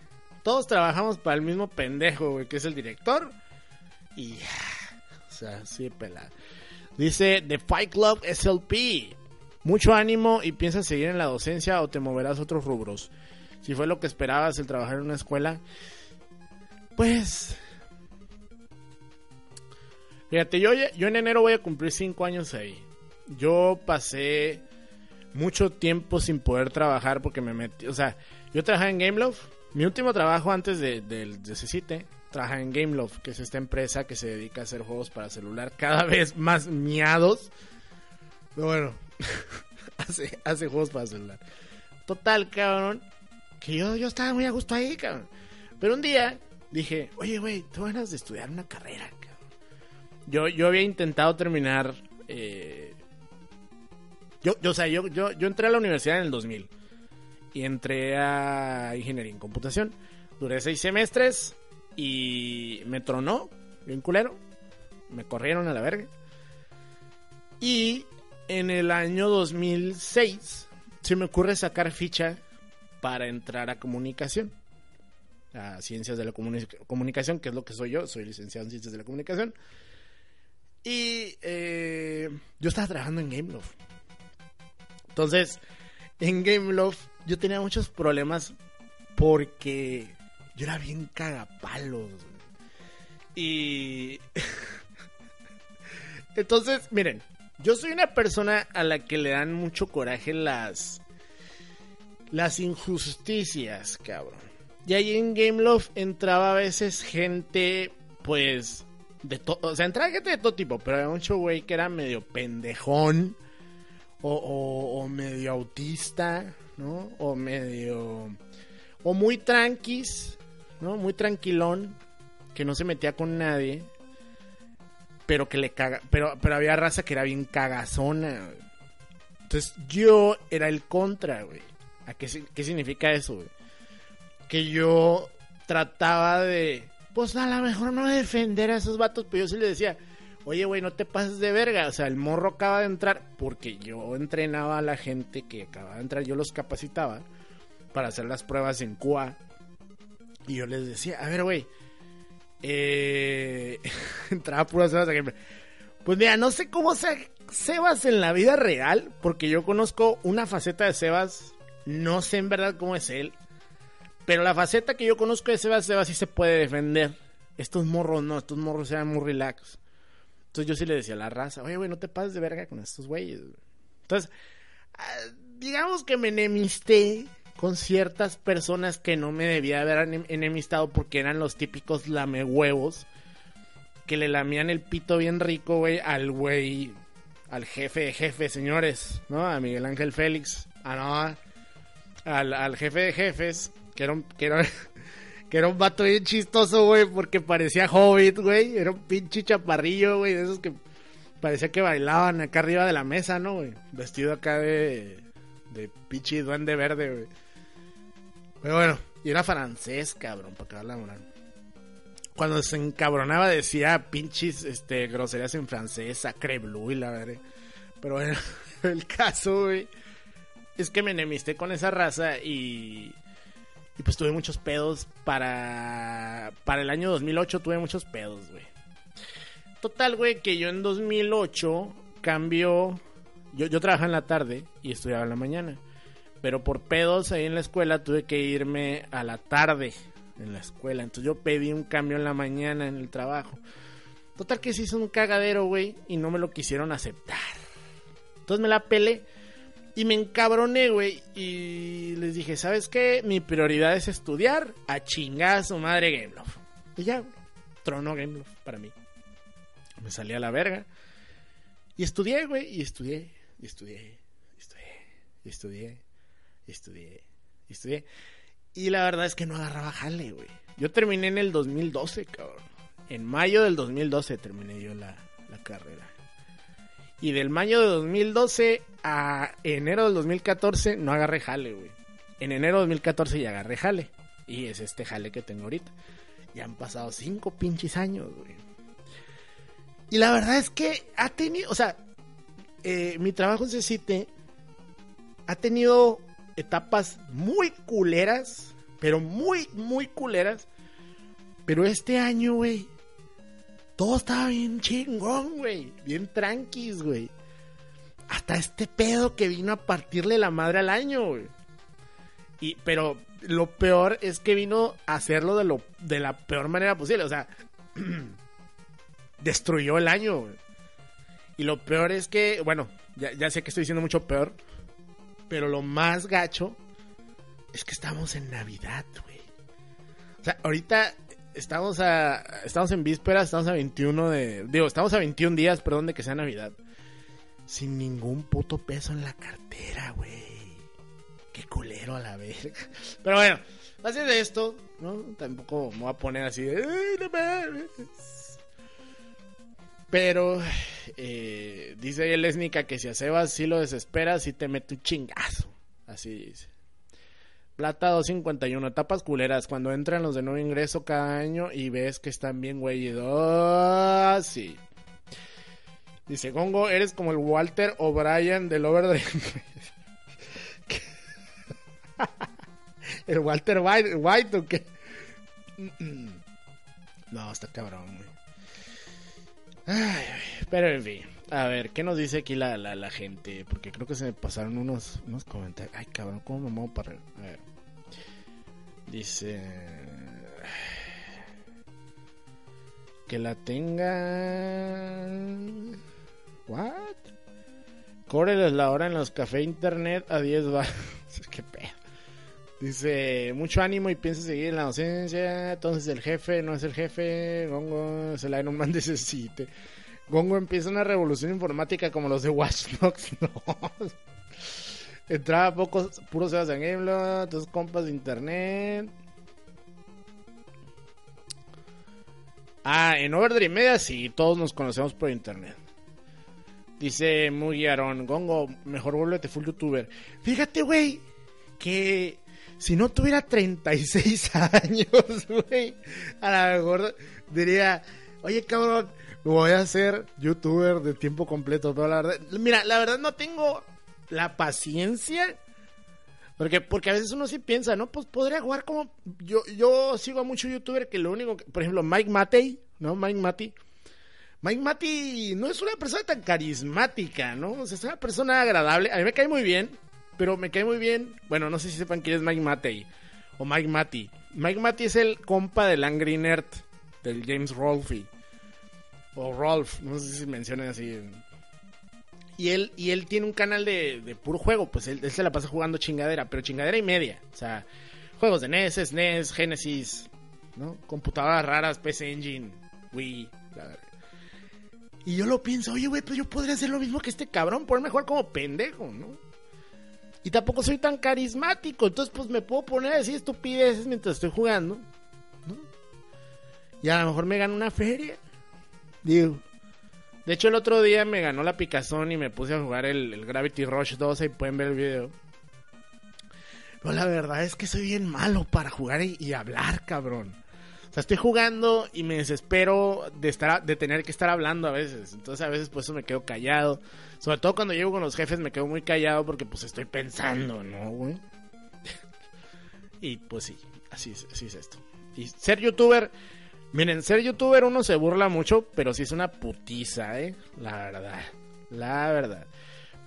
todos trabajamos para el mismo pendejo, güey, que es el director. Y O sea, sí, pelada. Dice The Fight Club SLP. Mucho ánimo y piensas seguir en la docencia o te moverás a otros rubros. Si fue lo que esperabas el trabajar en una escuela, pues. Fíjate, yo, yo en enero voy a cumplir 5 años ahí. Yo pasé mucho tiempo sin poder trabajar porque me metí. O sea, yo trabajaba en Gameloft mi último trabajo antes de, de, de Cecite, trabaja en Gameloft, que es esta empresa que se dedica a hacer juegos para celular cada vez más miados. Pero bueno, hace, hace juegos para celular. Total, cabrón, que yo, yo estaba muy a gusto ahí, cabrón. Pero un día dije, oye, güey, tú ganas de estudiar una carrera. Yo, yo había intentado terminar... Eh, yo, yo, o sea, yo, yo, yo entré a la universidad en el 2000 y entré a ingeniería en computación. Duré seis semestres y me tronó, bien culero. Me corrieron a la verga. Y en el año 2006 se me ocurre sacar ficha para entrar a comunicación. A ciencias de la comunicación, que es lo que soy yo. Soy licenciado en ciencias de la comunicación. Y eh, yo estaba trabajando en Gameloft. Entonces, en Gameloft yo tenía muchos problemas porque yo era bien cagapalos. Y... Entonces, miren, yo soy una persona a la que le dan mucho coraje las... Las injusticias, cabrón. Y ahí en Gameloft entraba a veces gente, pues, de todo, o sea, entraba gente de todo tipo, pero había mucho güey que era medio pendejón o, o, medio autista, ¿no? O medio, o muy tranquis, ¿no? Muy tranquilón, que no se metía con nadie, pero que le caga, pero, pero había raza que era bien cagazona. Entonces yo era el contra, güey. ¿A qué, qué significa eso, güey? Que yo trataba de pues a lo mejor no defender a esos vatos, pero yo sí le decía, oye, güey, no te pases de verga. O sea, el morro acaba de entrar, porque yo entrenaba a la gente que acaba de entrar, yo los capacitaba para hacer las pruebas en QA. Y yo les decía, a ver, güey, eh... entraba puras Sebas Pues mira, no sé cómo se Sebas en la vida real, porque yo conozco una faceta de Sebas, no sé en verdad cómo es él, pero la faceta que yo conozco de Sebas, Sebas sí se puede defender. Estos morros no, estos morros eran muy relax. Entonces yo sí le decía a la raza, oye, güey, no te pases de verga con estos güeyes. Entonces, ah, digamos que me enemisté con ciertas personas que no me debía haber enemistado porque eran los típicos lamehuevos que le lamían el pito bien rico, güey, al güey, al jefe de jefe, señores, ¿no? A Miguel Ángel Félix, ah, no, al, al jefe de jefes que era un, que vato bien chistoso, güey, porque parecía hobbit, güey. Era un pinche chaparrillo, güey, de esos que parecía que bailaban acá arriba de la mesa, ¿no, güey? Vestido acá de pinche duende verde, güey. Pero bueno, y era francés, cabrón, para acabar la moral. Cuando se encabronaba decía pinches este, groserías en francés, sacre blue y la verdad. Pero bueno, el caso, güey, es que me enemisté con esa raza y y pues tuve muchos pedos para... Para el año 2008 tuve muchos pedos, güey. Total, güey, que yo en 2008 cambio... Yo, yo trabajaba en la tarde y estudiaba en la mañana. Pero por pedos ahí en la escuela tuve que irme a la tarde en la escuela. Entonces yo pedí un cambio en la mañana en el trabajo. Total que se hizo un cagadero, güey, y no me lo quisieron aceptar. Entonces me la pelé y me encabroné, güey. Y les dije, ¿sabes qué? Mi prioridad es estudiar a chingar su madre Gameloft. Y ya, trono Gameloft para mí. Me salí a la verga. Y estudié, güey. Y estudié, y estudié, y estudié, y estudié, estudié, estudié. Y la verdad es que no agarraba jale, güey. Yo terminé en el 2012, cabrón. En mayo del 2012 terminé yo la, la carrera. Y del mayo de 2012 a enero del 2014 no agarré jale, güey. En enero de 2014 ya agarré jale. Y es este jale que tengo ahorita. Ya han pasado cinco pinches años, güey. Y la verdad es que ha tenido, o sea, eh, mi trabajo en CCT ha tenido etapas muy culeras, pero muy, muy culeras. Pero este año, güey, todo estaba bien chingón, güey. Bien tranquis, güey. Hasta este pedo que vino a partirle la madre al año, güey. Y, pero lo peor es que vino a hacerlo de, lo, de la peor manera posible. O sea, destruyó el año. Y lo peor es que, bueno, ya, ya sé que estoy diciendo mucho peor. Pero lo más gacho es que estamos en Navidad, güey. O sea, ahorita estamos a estamos en vísperas, estamos a 21 de digo, estamos a 21 días, perdón, de que sea Navidad. Sin ningún puto peso en la cartera, güey. Qué culero a la verga. Pero bueno, así de esto, ¿no? Tampoco me voy a poner así de Pero eh, dice el Esnica que si a Sebas sí lo desesperas, sí te mete un chingazo. Así dice. Plata 251, etapas culeras. Cuando entran los de nuevo ingreso cada año y ves que están bien güey. Sí. Dice Gongo, eres como el Walter O'Brien del Overdrive. el Walter White, White o qué? No, está cabrón, güey. Ay, pero en fin. A ver, ¿qué nos dice aquí la, la, la gente? Porque creo que se me pasaron unos, unos comentarios. Ay, cabrón, ¿cómo me muevo para.? A ver. Dice. Que la tenga. ¿What? Córeles la hora en los cafés internet a 10 bar. Qué pedo. Dice, mucho ánimo y piensa seguir en la docencia. Entonces el jefe no es el jefe. Gongo el Iron Man necesite. Gongo empieza una revolución informática como los de Watch Dogs. Entraba pocos, puros Sebastián Gameblog, tus compas de internet. Ah, en Overdrive Media sí, todos nos conocemos por internet. Dice muy Aaron, Gongo, mejor vuélvete full youtuber. Fíjate, güey, que si no tuviera 36 años, güey, a lo mejor diría, oye, cabrón, voy a ser youtuber de tiempo completo. Pero la verdad, mira, la verdad no tengo la paciencia. Porque, porque a veces uno sí piensa, ¿no? Pues podría jugar como. Yo, yo sigo a muchos youtubers que lo único que. Por ejemplo, Mike Matei, ¿no? Mike Matei. Mike Matei no es una persona tan carismática, ¿no? O sea, es una persona agradable. A mí me cae muy bien, pero me cae muy bien. Bueno, no sé si sepan quién es Mike Matei o Mike Matei. Mike Matei es el compa del Angry Nerd, del James Rolfe. O Rolf, no sé si mencionan así. Y él, y él tiene un canal de, de puro juego, pues él, se la pasa jugando chingadera, pero chingadera y media. O sea, juegos de NES, SNES, Genesis, ¿no? Computadoras raras, PC Engine, Wii. Y yo lo pienso, oye, güey, pues yo podría hacer lo mismo que este cabrón, ponerme jugar como pendejo, ¿no? Y tampoco soy tan carismático, entonces pues me puedo poner a decir estupideces mientras estoy jugando, ¿no? Y a lo mejor me gano una feria. Digo. De hecho, el otro día me ganó la picazón y me puse a jugar el, Gravity Rush 2. Ahí pueden ver el video. Pero la verdad es que soy bien malo para jugar y, hablar, cabrón. Sea, estoy jugando y me desespero de, estar, de tener que estar hablando a veces. Entonces, a veces, pues, eso me quedo callado. Sobre todo cuando llego con los jefes, me quedo muy callado porque, pues, estoy pensando, ¿no, güey? y, pues, sí, así es, así es esto. Y ser youtuber Miren, ser youtuber uno se burla mucho, pero sí es una putiza, ¿eh? La verdad. La verdad.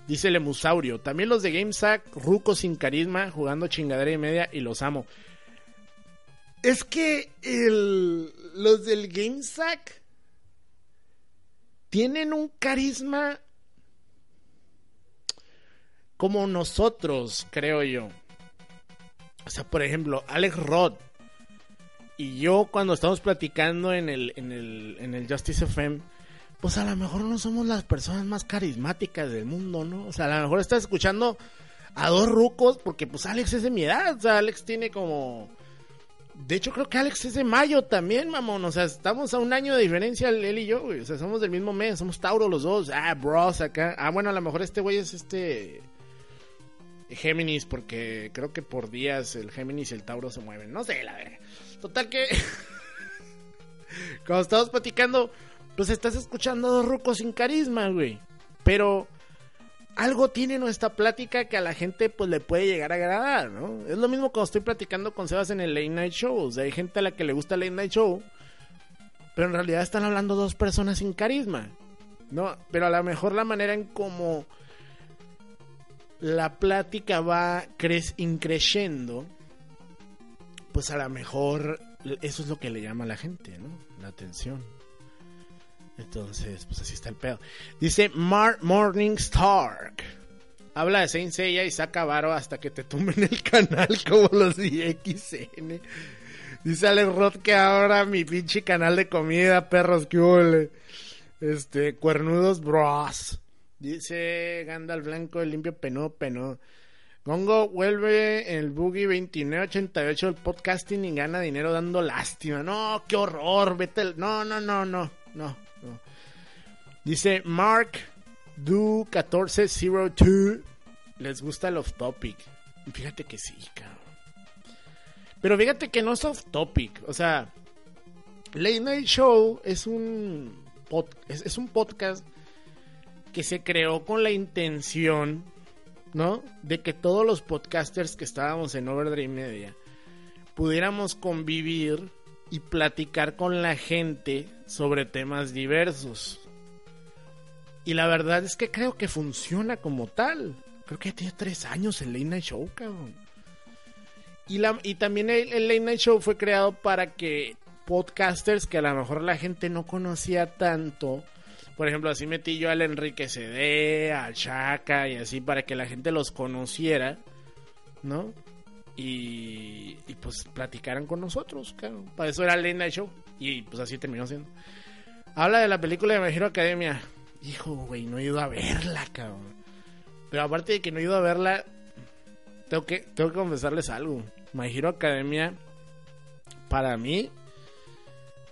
Dice Lemusaurio. También los de GameSack, rucos sin carisma, jugando chingadera y media, y los amo. Es que los del GameSack tienen un carisma como nosotros, creo yo. O sea, por ejemplo, Alex Roth y yo cuando estamos platicando en el, en el, en el Justice FM, pues a lo mejor no somos las personas más carismáticas del mundo, ¿no? O sea, a lo mejor estás escuchando a dos rucos porque pues Alex es de mi edad, o sea, Alex tiene como... De hecho, creo que Alex es de mayo también, mamón. O sea, estamos a un año de diferencia él y yo, güey. O sea, somos del mismo mes, somos Tauro los dos. Ah, bros, acá. Ah, bueno, a lo mejor este güey es este... Géminis, porque creo que por días el Géminis y el Tauro se mueven. No sé, la verdad. Total que. Cuando estamos platicando, pues estás escuchando a dos rucos sin carisma, güey. Pero algo tiene nuestra plática que a la gente pues le puede llegar a agradar, ¿no? Es lo mismo cuando estoy platicando con Sebas en el Late Night Show. O sea, hay gente a la que le gusta el Late Night Show. Pero en realidad están hablando dos personas sin carisma. ¿No? Pero a lo mejor la manera en cómo la plática va cre increciendo pues a lo mejor eso es lo que le llama a la gente, ¿no? La atención. Entonces, pues así está el pedo. Dice Mar Morning Stark. Habla de Saint Seiya y saca varo hasta que te tumben el canal como los DXN. Dice Alex Roth que ahora mi pinche canal de comida, perros que huele. Este, cuernudos bros. Dice Gandalf Blanco, el limpio penó, penó. Gongo vuelve el Boogie 2988 del podcasting y gana dinero dando lástima. No, qué horror, vete. No, no, no, no, no. Dice Mark Do 1402. Les gusta el off topic. Fíjate que sí, cabrón. Pero fíjate que no es off topic. O sea, Late Night Show es un, es, es un podcast que se creó con la intención ¿no? De que todos los podcasters que estábamos en Overdrive Media pudiéramos convivir y platicar con la gente sobre temas diversos. Y la verdad es que creo que funciona como tal. Creo que ya tiene tres años el Late Night Show, cabrón. Y, la, y también el, el Late Night Show fue creado para que podcasters que a lo mejor la gente no conocía tanto. Por ejemplo, así metí yo al Enrique CD, al Chaka y así para que la gente los conociera, ¿no? Y, y pues platicaran con nosotros, claro. Para eso era el Late Night Show. Y pues así terminó siendo. Habla de la película de My Academia. Hijo, güey, no he ido a verla, cabrón. Pero aparte de que no he ido a verla, tengo que, tengo que confesarles algo. My Hero Academia, para mí,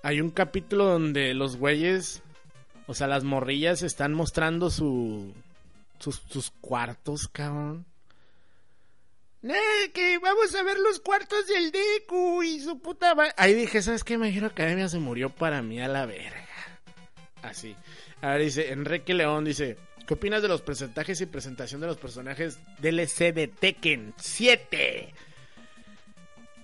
hay un capítulo donde los güeyes, o sea, las morrillas están mostrando su, sus, sus cuartos, cabrón. Eh, que vamos a ver los cuartos del Deku y su puta Ahí dije, ¿sabes qué? My Hero Academia se murió para mí a la verga. Así. A ver, dice, Enrique León dice, ¿qué opinas de los presentajes y presentación de los personajes DLC de Tekken 7?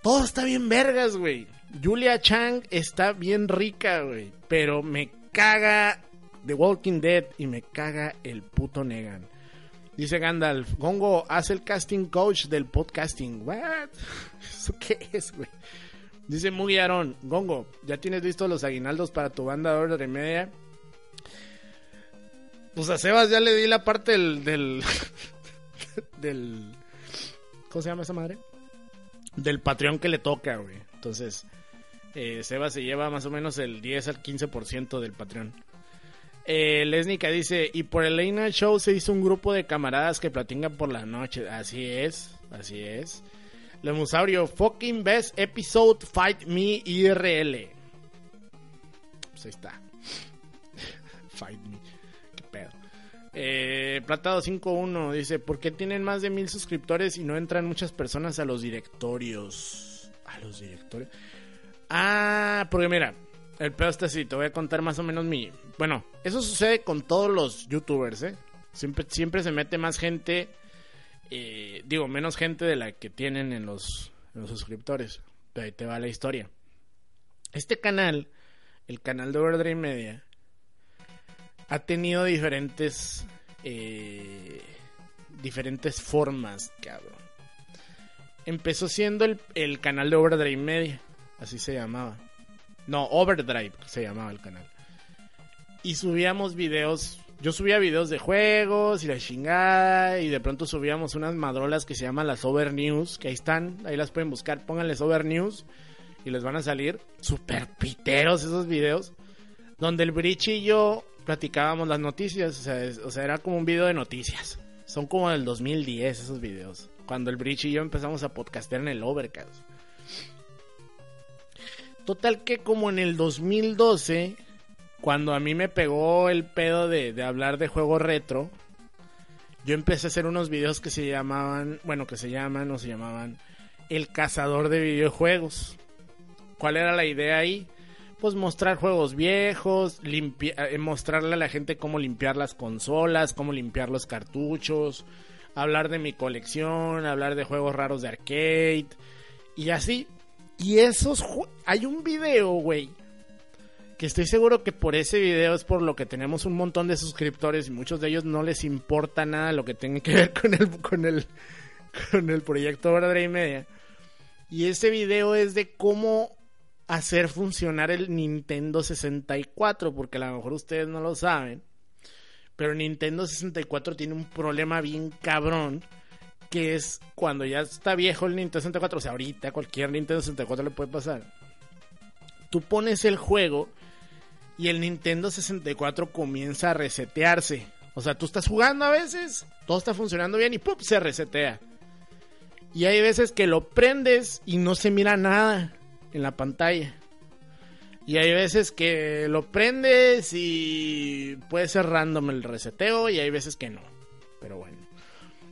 Todo está bien vergas, güey. Julia Chang está bien rica, güey. Pero me caga The Walking Dead y me caga el puto Negan. Dice Gandalf, Gongo, haz el casting coach del podcasting. ¿What? ¿Eso qué es, güey? Dice Mugi Aaron, Gongo, ¿ya tienes listos los aguinaldos para tu banda de hora y media? Pues a Sebas ya le di la parte del, del, ¿cómo se llama esa madre? Del Patreon que le toca, güey. Entonces, eh, Sebas se lleva más o menos el 10 al 15% del Patreon. Eh, Lesnica dice, y por el Late Night Show se hizo un grupo de camaradas que platican por la noche. Así es, así es. Lemusaurio, fucking best episode Fight Me IRL. Pues ahí está. Fight Me. Eh, Platado 51 dice, ¿por qué tienen más de mil suscriptores y no entran muchas personas a los directorios? A los directorios. Ah, porque mira, el pedo está así, te voy a contar más o menos mi... Bueno, eso sucede con todos los youtubers, ¿eh? Siempre, siempre se mete más gente, eh, digo, menos gente de la que tienen en los, suscriptores. Pero ahí te va la historia. Este canal, el canal de Overdrive Media, ha tenido diferentes, eh, diferentes formas, cabrón. Empezó siendo el, el canal de Overdrive Media, así se llamaba. No, Overdrive se llamaba el canal. Y subíamos videos. Yo subía videos de juegos y la chingada. Y de pronto subíamos unas madrolas que se llaman las Over News. Que ahí están, ahí las pueden buscar. Pónganles Over News. Y les van a salir super piteros esos videos. Donde el Bridge y yo platicábamos las noticias. O sea, era como un video de noticias. Son como del 2010 esos videos. Cuando el Bridge y yo empezamos a podcastear en el Overcast. Total que como en el 2012, cuando a mí me pegó el pedo de, de hablar de juego retro, yo empecé a hacer unos videos que se llamaban, bueno, que se llaman o se llamaban El Cazador de Videojuegos. ¿Cuál era la idea ahí? Pues mostrar juegos viejos, eh, mostrarle a la gente cómo limpiar las consolas, cómo limpiar los cartuchos, hablar de mi colección, hablar de juegos raros de arcade y así. Y esos hay un video, güey, que estoy seguro que por ese video es por lo que tenemos un montón de suscriptores y muchos de ellos no les importa nada lo que tenga que ver con el con el con el proyecto Overdrive Media. Y ese video es de cómo hacer funcionar el Nintendo 64, porque a lo mejor ustedes no lo saben, pero Nintendo 64 tiene un problema bien cabrón, que es cuando ya está viejo el Nintendo 64, o sea, ahorita cualquier Nintendo 64 le puede pasar. Tú pones el juego y el Nintendo 64 comienza a resetearse. O sea, tú estás jugando a veces, todo está funcionando bien y ¡pum! se resetea. Y hay veces que lo prendes y no se mira nada en la pantalla. Y hay veces que lo prendes y puede ser random el reseteo y hay veces que no. Pero bueno.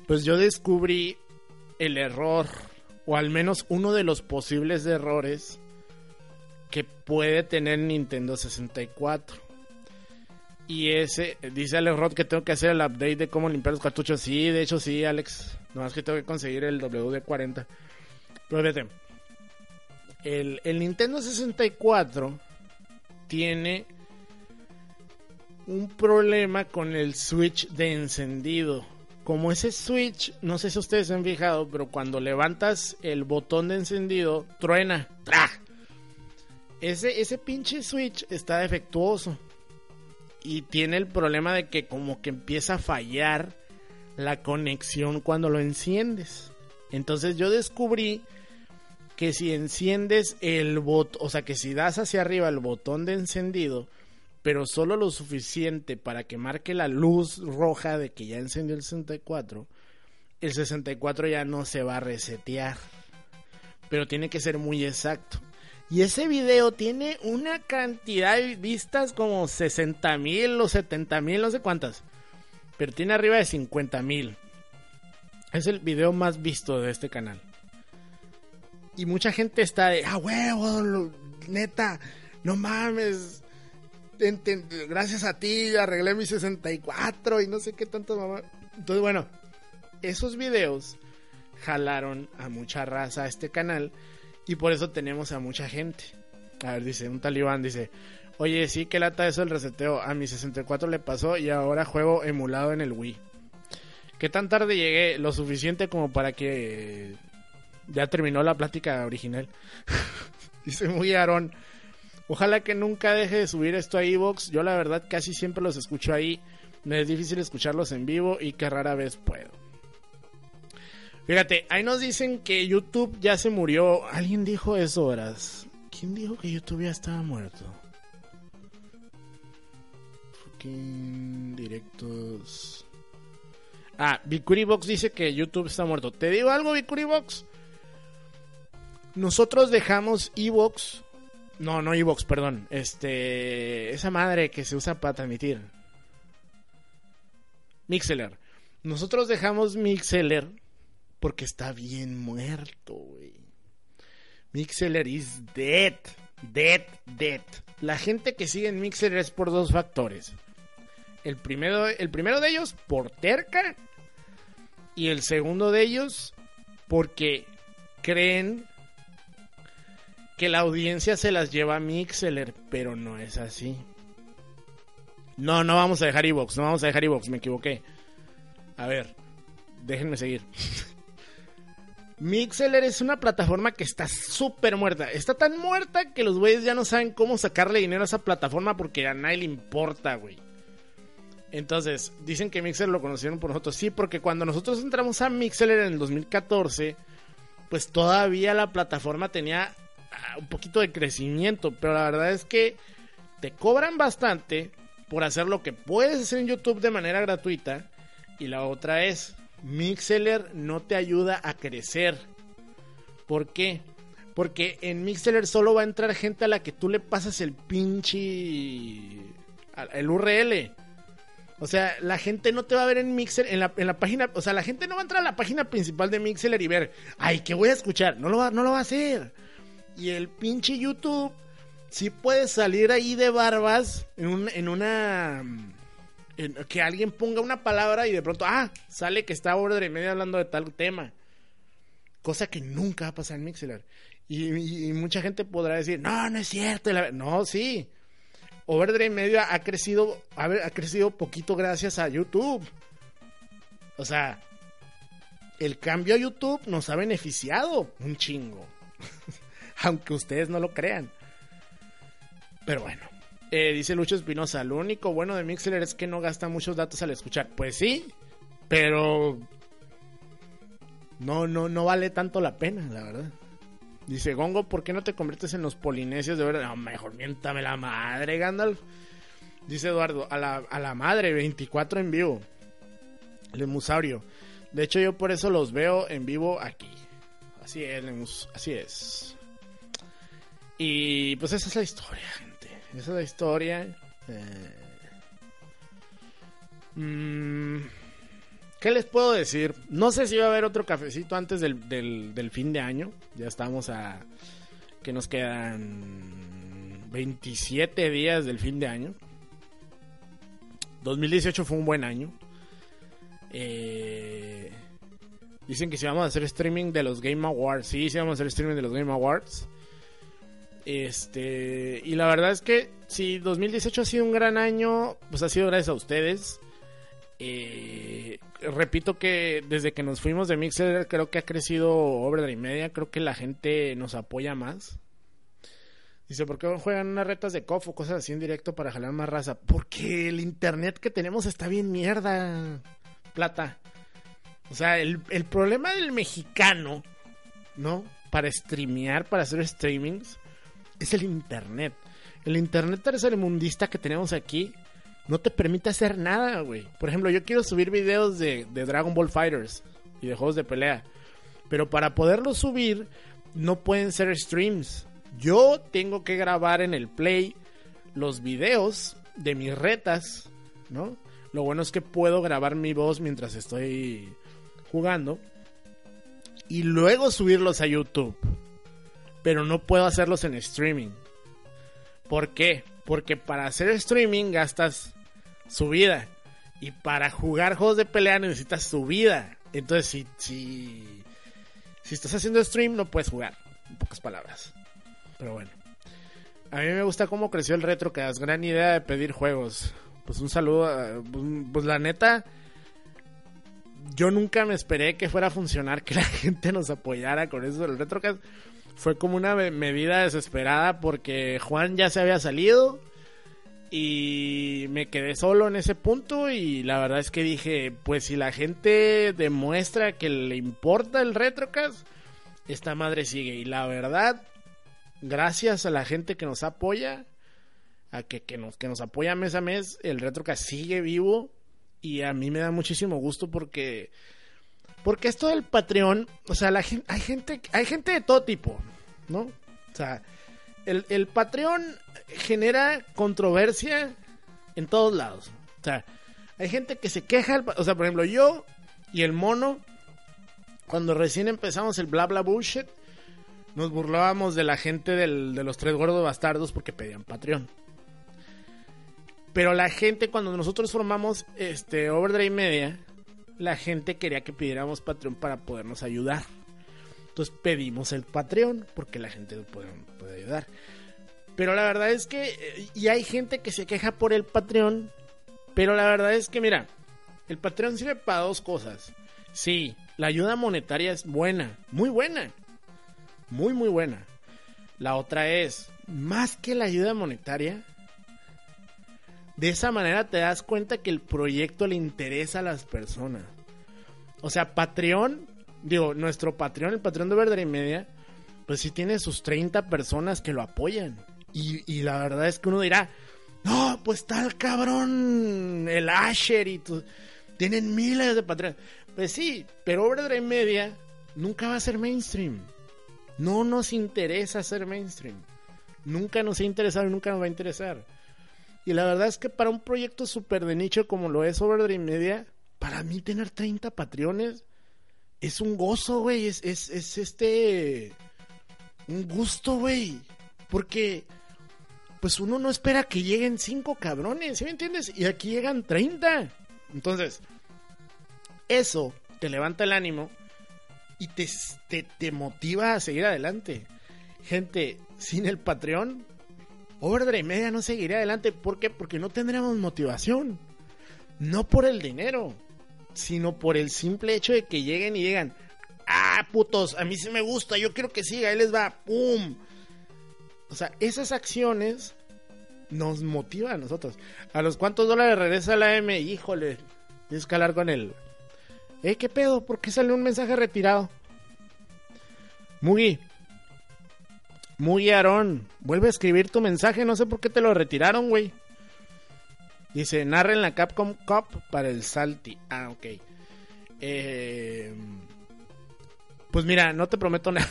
Pues yo descubrí el error, o al menos uno de los posibles errores que puede tener Nintendo 64. Y ese, dice Alex Rod que tengo que hacer el update de cómo limpiar los cartuchos. Sí, de hecho sí, Alex. Nomás que tengo que conseguir el WD-40. Pero fíjate, el, el Nintendo 64 tiene un problema con el switch de encendido. Como ese switch, no sé si ustedes se han fijado, pero cuando levantas el botón de encendido, truena. ¡Tra! Ese, ese pinche switch está defectuoso. Y tiene el problema de que como que empieza a fallar la conexión cuando lo enciendes. Entonces yo descubrí que si enciendes el botón, o sea que si das hacia arriba el botón de encendido, pero solo lo suficiente para que marque la luz roja de que ya encendió el 64, el 64 ya no se va a resetear. Pero tiene que ser muy exacto. Y ese video tiene una cantidad de vistas como 60 mil o 70 mil, no sé cuántas. Pero tiene arriba de 50 mil. Es el video más visto de este canal. Y mucha gente está de, ah, huevo, neta, no mames. gracias a ti arreglé mi 64 y no sé qué tanto mamá. Entonces, bueno, esos videos jalaron a mucha raza a este canal y por eso tenemos a mucha gente. A ver, dice, un talibán dice, oye, sí, que lata eso el reseteo. A mi 64 le pasó y ahora juego emulado en el Wii. ¿Qué tan tarde llegué? Lo suficiente como para que ya terminó la plática original. dice muy Aarón. Ojalá que nunca deje de subir esto a Evox. Yo la verdad casi siempre los escucho ahí. Me es difícil escucharlos en vivo y que rara vez puedo. Fíjate, ahí nos dicen que YouTube ya se murió. Alguien dijo eso, horas. ¿Quién dijo que YouTube ya estaba muerto? Fucking directos. Ah, Vicuribox dice que YouTube está muerto. ¿Te digo algo, Vicuribox? Nosotros dejamos Evox. No, no Evox, perdón. Este. Esa madre que se usa para transmitir. Mixeler. Nosotros dejamos Mixeler porque está bien muerto, güey. Mixeler is dead. Dead, dead. La gente que sigue en Mixeler es por dos factores. El primero, el primero de ellos, por terca. Y el segundo de ellos, porque creen que la audiencia se las lleva a Mixeler, pero no es así. No, no vamos a dejar Evox, no vamos a dejar Evox, me equivoqué. A ver, déjenme seguir. Mixeler es una plataforma que está súper muerta. Está tan muerta que los güeyes ya no saben cómo sacarle dinero a esa plataforma porque a nadie le importa, güey. Entonces, dicen que Mixeler lo conocieron por nosotros. Sí, porque cuando nosotros entramos a Mixeler en el 2014, pues todavía la plataforma tenía un poquito de crecimiento. Pero la verdad es que te cobran bastante por hacer lo que puedes hacer en YouTube de manera gratuita. Y la otra es, Mixeler no te ayuda a crecer. ¿Por qué? Porque en Mixeler solo va a entrar gente a la que tú le pasas el pinche... el URL. O sea, la gente no te va a ver en Mixer, en la, en la página, o sea, la gente no va a entrar a la página principal de Mixer y ver, ay, ¿qué voy a escuchar? No lo va, no lo va a hacer. Y el pinche YouTube sí puede salir ahí de barbas en, en una que alguien ponga una palabra y de pronto, ah, sale que está Order y medio hablando de tal tema. Cosa que nunca va a pasar en Mixler. Y, mucha gente podrá decir, no, no es cierto. No, sí. Overdrive Media ha crecido, ha crecido poquito gracias a YouTube. O sea, el cambio a YouTube nos ha beneficiado un chingo. Aunque ustedes no lo crean. Pero bueno. Eh, dice Lucho Espinosa, lo único bueno de Mixler es que no gasta muchos datos al escuchar. Pues sí, pero no, no, no vale tanto la pena, la verdad. Dice Gongo, ¿por qué no te conviertes en los polinesios de verdad? No, mejor miéntame la madre, Gandalf. Dice Eduardo, a la, a la madre, 24 en vivo. El musaurio. De hecho, yo por eso los veo en vivo aquí. Así es, así es. Y pues esa es la historia. Esa es la historia. Eh, mm, ¿Qué les puedo decir? No sé si va a haber otro cafecito antes del, del, fin de año. Ya estamos a... que nos quedan 27 días del fin de año. 2018 fue un buen año. Eh, dicen que si vamos a hacer streaming de los Game Awards. Sí, sí vamos a hacer streaming de los Game Awards. Este, y la verdad es que si 2018 ha sido un gran año, pues ha sido gracias a ustedes. Eh, repito que desde que nos fuimos de Mixer creo que ha crecido Overdrive Media, creo que la gente nos apoya más. Dice, ¿por qué juegan unas retas de COF o cosas así en directo para jalar más raza? Porque el internet que tenemos está bien mierda, plata. O sea, el, el problema del mexicano, ¿no? Para streamear, para hacer streamings, es el internet. El internet mundista que tenemos aquí no te permite hacer nada, güey. Por ejemplo, yo quiero subir videos de, de Dragon Ball Fighters y de juegos de pelea. Pero para poderlos subir, no pueden ser streams yo tengo que grabar en el Play los videos de mis retas, ¿no? Lo bueno es que puedo grabar mi voz mientras estoy jugando y luego subirlos a YouTube. Pero no puedo hacerlos en streaming. ¿Por qué? Porque para hacer streaming gastas subida. Y para jugar juegos de pelea necesitas subida. Entonces, si, si, si estás haciendo stream, no puedes jugar. En pocas palabras. Pero bueno. A mí me gusta cómo creció el retro, que gran idea de pedir juegos. Pues un saludo. Pues, pues, la neta, yo nunca me esperé que fuera a funcionar, que la gente nos apoyara con eso del retrocast. Fue como una medida desesperada porque Juan ya se había salido y me quedé solo en ese punto y la verdad es que dije, pues si la gente demuestra que le importa el retrocast, esta madre sigue. Y la verdad, gracias a la gente que nos apoya, a que, que, nos, que nos apoya mes a mes, el Retrocast sigue vivo y a mí me da muchísimo gusto porque porque esto del Patreon, o sea, la, hay gente hay gente de todo tipo, ¿no? O sea, el, el Patreon genera controversia en todos lados. O sea, hay gente que se queja, o sea, por ejemplo, yo y el mono cuando recién empezamos el bla bla bullshit, nos burlábamos de la gente de los tres gordos bastardos porque pedían Patreon. Pero la gente, cuando nosotros formamos este Overdrive Media, la gente quería que pidiéramos Patreon para podernos ayudar. Entonces pedimos el Patreon porque la gente puede, puede ayudar. Pero la verdad es que, y hay gente que se queja por el Patreon, pero la verdad es que, mira, el Patreon sirve para dos cosas. Sí, la ayuda monetaria es buena, muy buena muy muy buena. La otra es, más que la ayuda monetaria, de esa manera te das cuenta que el proyecto le interesa a las personas. O sea, Patreon, digo, nuestro Patreon, el Patreon de Verdad y Media, pues sí tiene sus 30 personas que lo apoyan. Y, la verdad es que uno dirá, no, pues tal cabrón, el Asher y tú, tienen miles de Patreon. Pues sí, pero Overdrive Media nunca va a ser mainstream. No nos interesa ser mainstream. Nunca nos ha interesado y nunca nos va a interesar. Y la verdad es que para un proyecto súper de nicho como lo es Overdream Media, para mí tener 30 patrones es un gozo, güey. Es, es, es este. Un gusto, güey. Porque. Pues uno no espera que lleguen 5 cabrones, ¿sí me entiendes? Y aquí llegan 30. Entonces, eso te levanta el ánimo y te, te, motiva a seguir adelante. Gente, sin el Patreon, Overdrive Media no seguiría adelante. ¿Por qué? Porque no tendríamos motivación. No por el dinero, sino por el simple hecho de que lleguen y digan, ah, putos, a mí sí me gusta, yo quiero que siga, ahí les va, ¡pum! O sea, esas acciones nos motivan a nosotros. ¿A los cuántos dólares regresa la M? Híjole, tienes que hablar con él. ¿Eh, qué pedo? ¿Por qué salió un mensaje retirado? Mugi. Mugi Aarón. Vuelve a escribir tu mensaje. No sé por qué te lo retiraron, güey. Dice, narren la Capcom Cup para el Salty. Ah, ok. Eh, pues mira, no te prometo nada.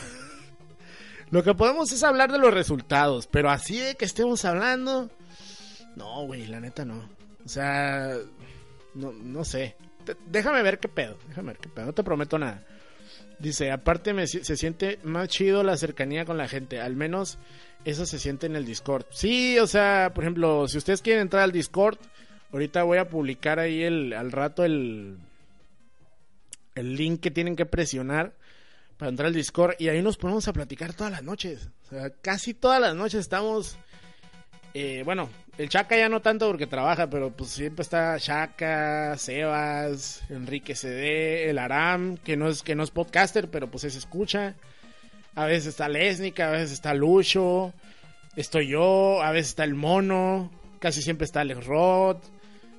Lo que podemos es hablar de los resultados. Pero así de que estemos hablando... No, güey, la neta no. O sea... No, no sé déjame ver qué pedo. Déjame ver qué pedo. No te prometo nada. Dice, aparte se siente más chido la cercanía con la gente. Al menos eso se siente en el Discord. Sí, o sea, por ejemplo, si ustedes quieren entrar al Discord, ahorita voy a publicar ahí el, al rato el, el link que tienen que presionar para entrar al Discord y ahí nos ponemos a platicar todas las noches. O sea, casi todas las noches estamos. eh, bueno, el Chaca ya no tanto porque trabaja, pero pues siempre está Chaca, Sebas, Enrique CD, el Aram, que no es que no es podcaster, pero pues se escucha. A veces está Lesnica, a veces está Lucho, estoy yo, a veces está el Mono, casi siempre está Alex Roth,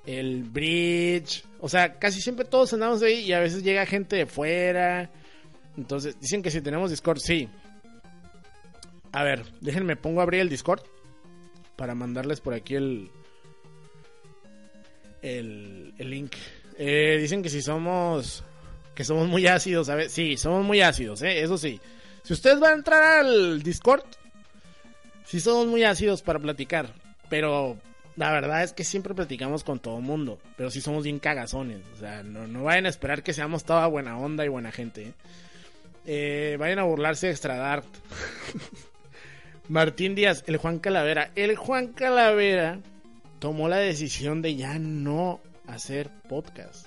el Bridge, o sea, casi siempre todos andamos ahí y a veces llega gente de fuera. Entonces, dicen que si tenemos Discord, sí. A ver, déjenme pongo a abrir el Discord para mandarles por aquí el el, link. Eh, dicen que si somos que somos muy ácidos, ¿sabes? Sí, somos muy ácidos, ¿eh? Eso sí. Si ustedes van a entrar al Discord, sí somos muy ácidos para platicar, pero la verdad es que siempre platicamos con todo mundo, pero sí somos bien cagazones, o sea, no, no vayan a esperar que seamos toda buena onda y buena gente. ¿eh? Eh, vayan a burlarse de Extradart. Martín Díaz, el Juan Calavera. El Juan Calavera tomó la decisión de ya no hacer podcast.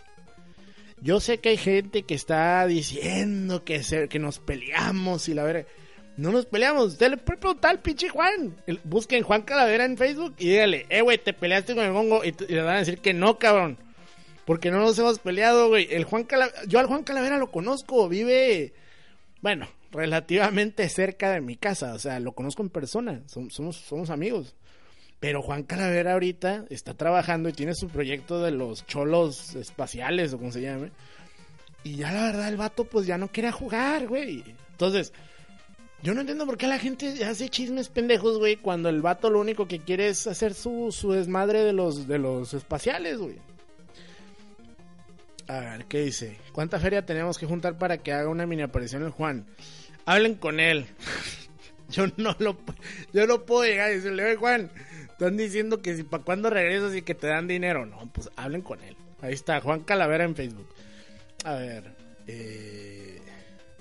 Yo sé que hay gente que está diciendo que, se- que nos peleamos y la vera. No nos peleamos. Usted le puede preguntar pinche Juan. El- busquen Juan Calavera en Facebook y dígale, eh, güey, te peleaste con el gongo. Y, le van a decir que no, cabrón. Porque no nos hemos peleado, güey. El Juan yo al Juan Calavera lo conozco, vive, bueno, relativamente cerca de mi casa. O sea, lo conozco en persona. Som- somos, somos amigos. Pero Juan Calavera ahorita está trabajando y tiene su proyecto de los cholos espaciales o como se llame. Y ya la verdad el vato pues ya no quiere jugar, güey. Entonces, yo no entiendo por qué la gente hace chismes pendejos, güey, cuando el vato lo único que quiere es hacer su, su desmadre de los, de los espaciales, güey. A ver, ¿qué dice? ¿Cuánta feria tenemos que juntar para que haga una mini aparición el Juan? Hablen con él. yo no lo yo no puedo llegar y decirle, oye Juan, están diciendo que si para cuándo regresas y que te dan dinero. No, pues hablen con él. Ahí está, Juan Calavera en Facebook. A ver, eh,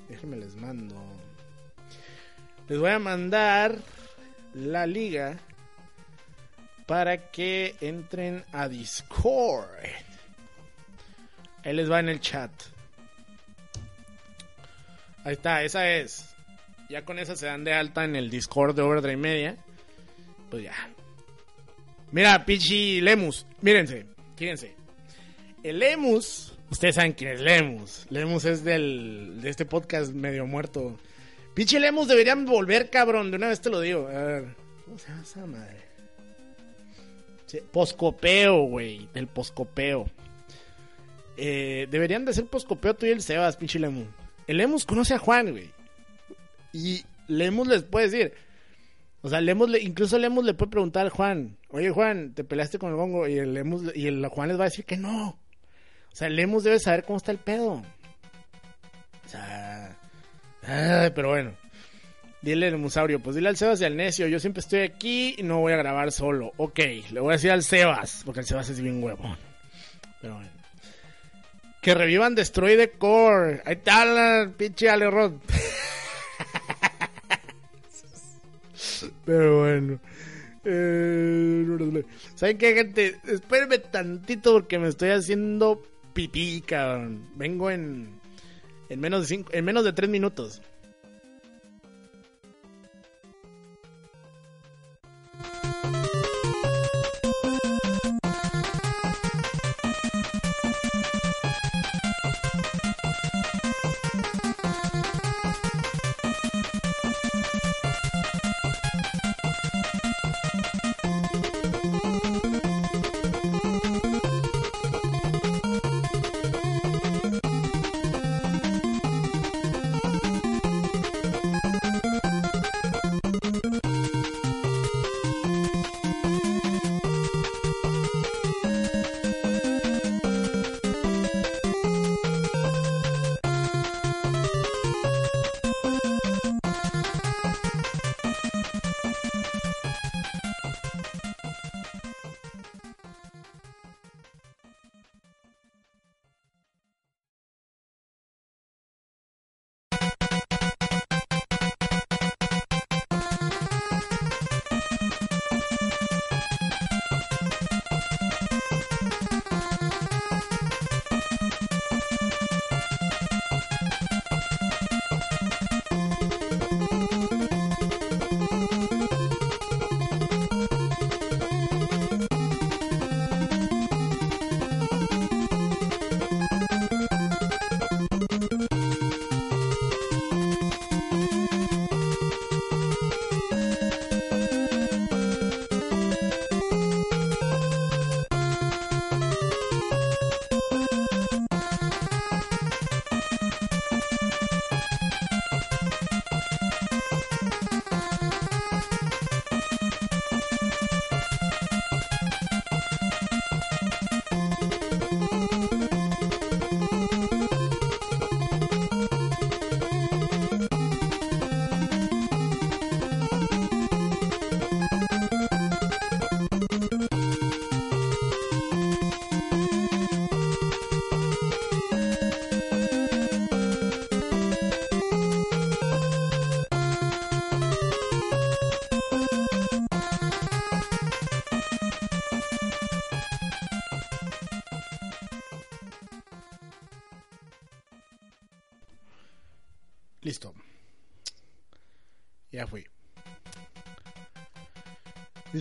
déjenme les mando. Les voy a mandar la liga para que entren a Discord. Ahí les va en el chat. Ahí está, esa es. Ya con esa se dan de alta en el Discord de Overdrive Media. Pues ya. Mira, Pichi Lemus. Mírense, fíjense. El Lemus, ustedes saben quién es Lemus. Lemus es del, de este podcast medio muerto. Pichi Lemus deberían volver, cabrón. De una vez te lo digo. A ver, ¿cómo se llama esa madre? Poscopeo, güey. Del poscopeo. Eh, deberían de ser poscopeo tú y el Sebas, pinche Lemus. El Lemus conoce a Juan, güey. Y Lemus les puede decir. O sea, Lemus le- incluso Lemus le puede preguntar al Juan, oye Juan, ¿te peleaste con el gongo? Y el y el Juan les va a decir que no. O sea, Lemus debe saber cómo está el pedo. O sea, pero bueno. Dile al musaurio, pues dile al Sebas y al necio, yo siempre estoy aquí y no voy a grabar solo. Ok, le voy a decir al Sebas, porque el Sebas es bien huevón. Pero bueno. Que revivan Destroy the Core. Ahí está la pinche Ale. Pero bueno. Eh, ¿Saben qué, gente? Espérenme tantito porque me estoy haciendo pipí, cabrón. Vengo en, en, menos de cinco, en menos de tres minutos.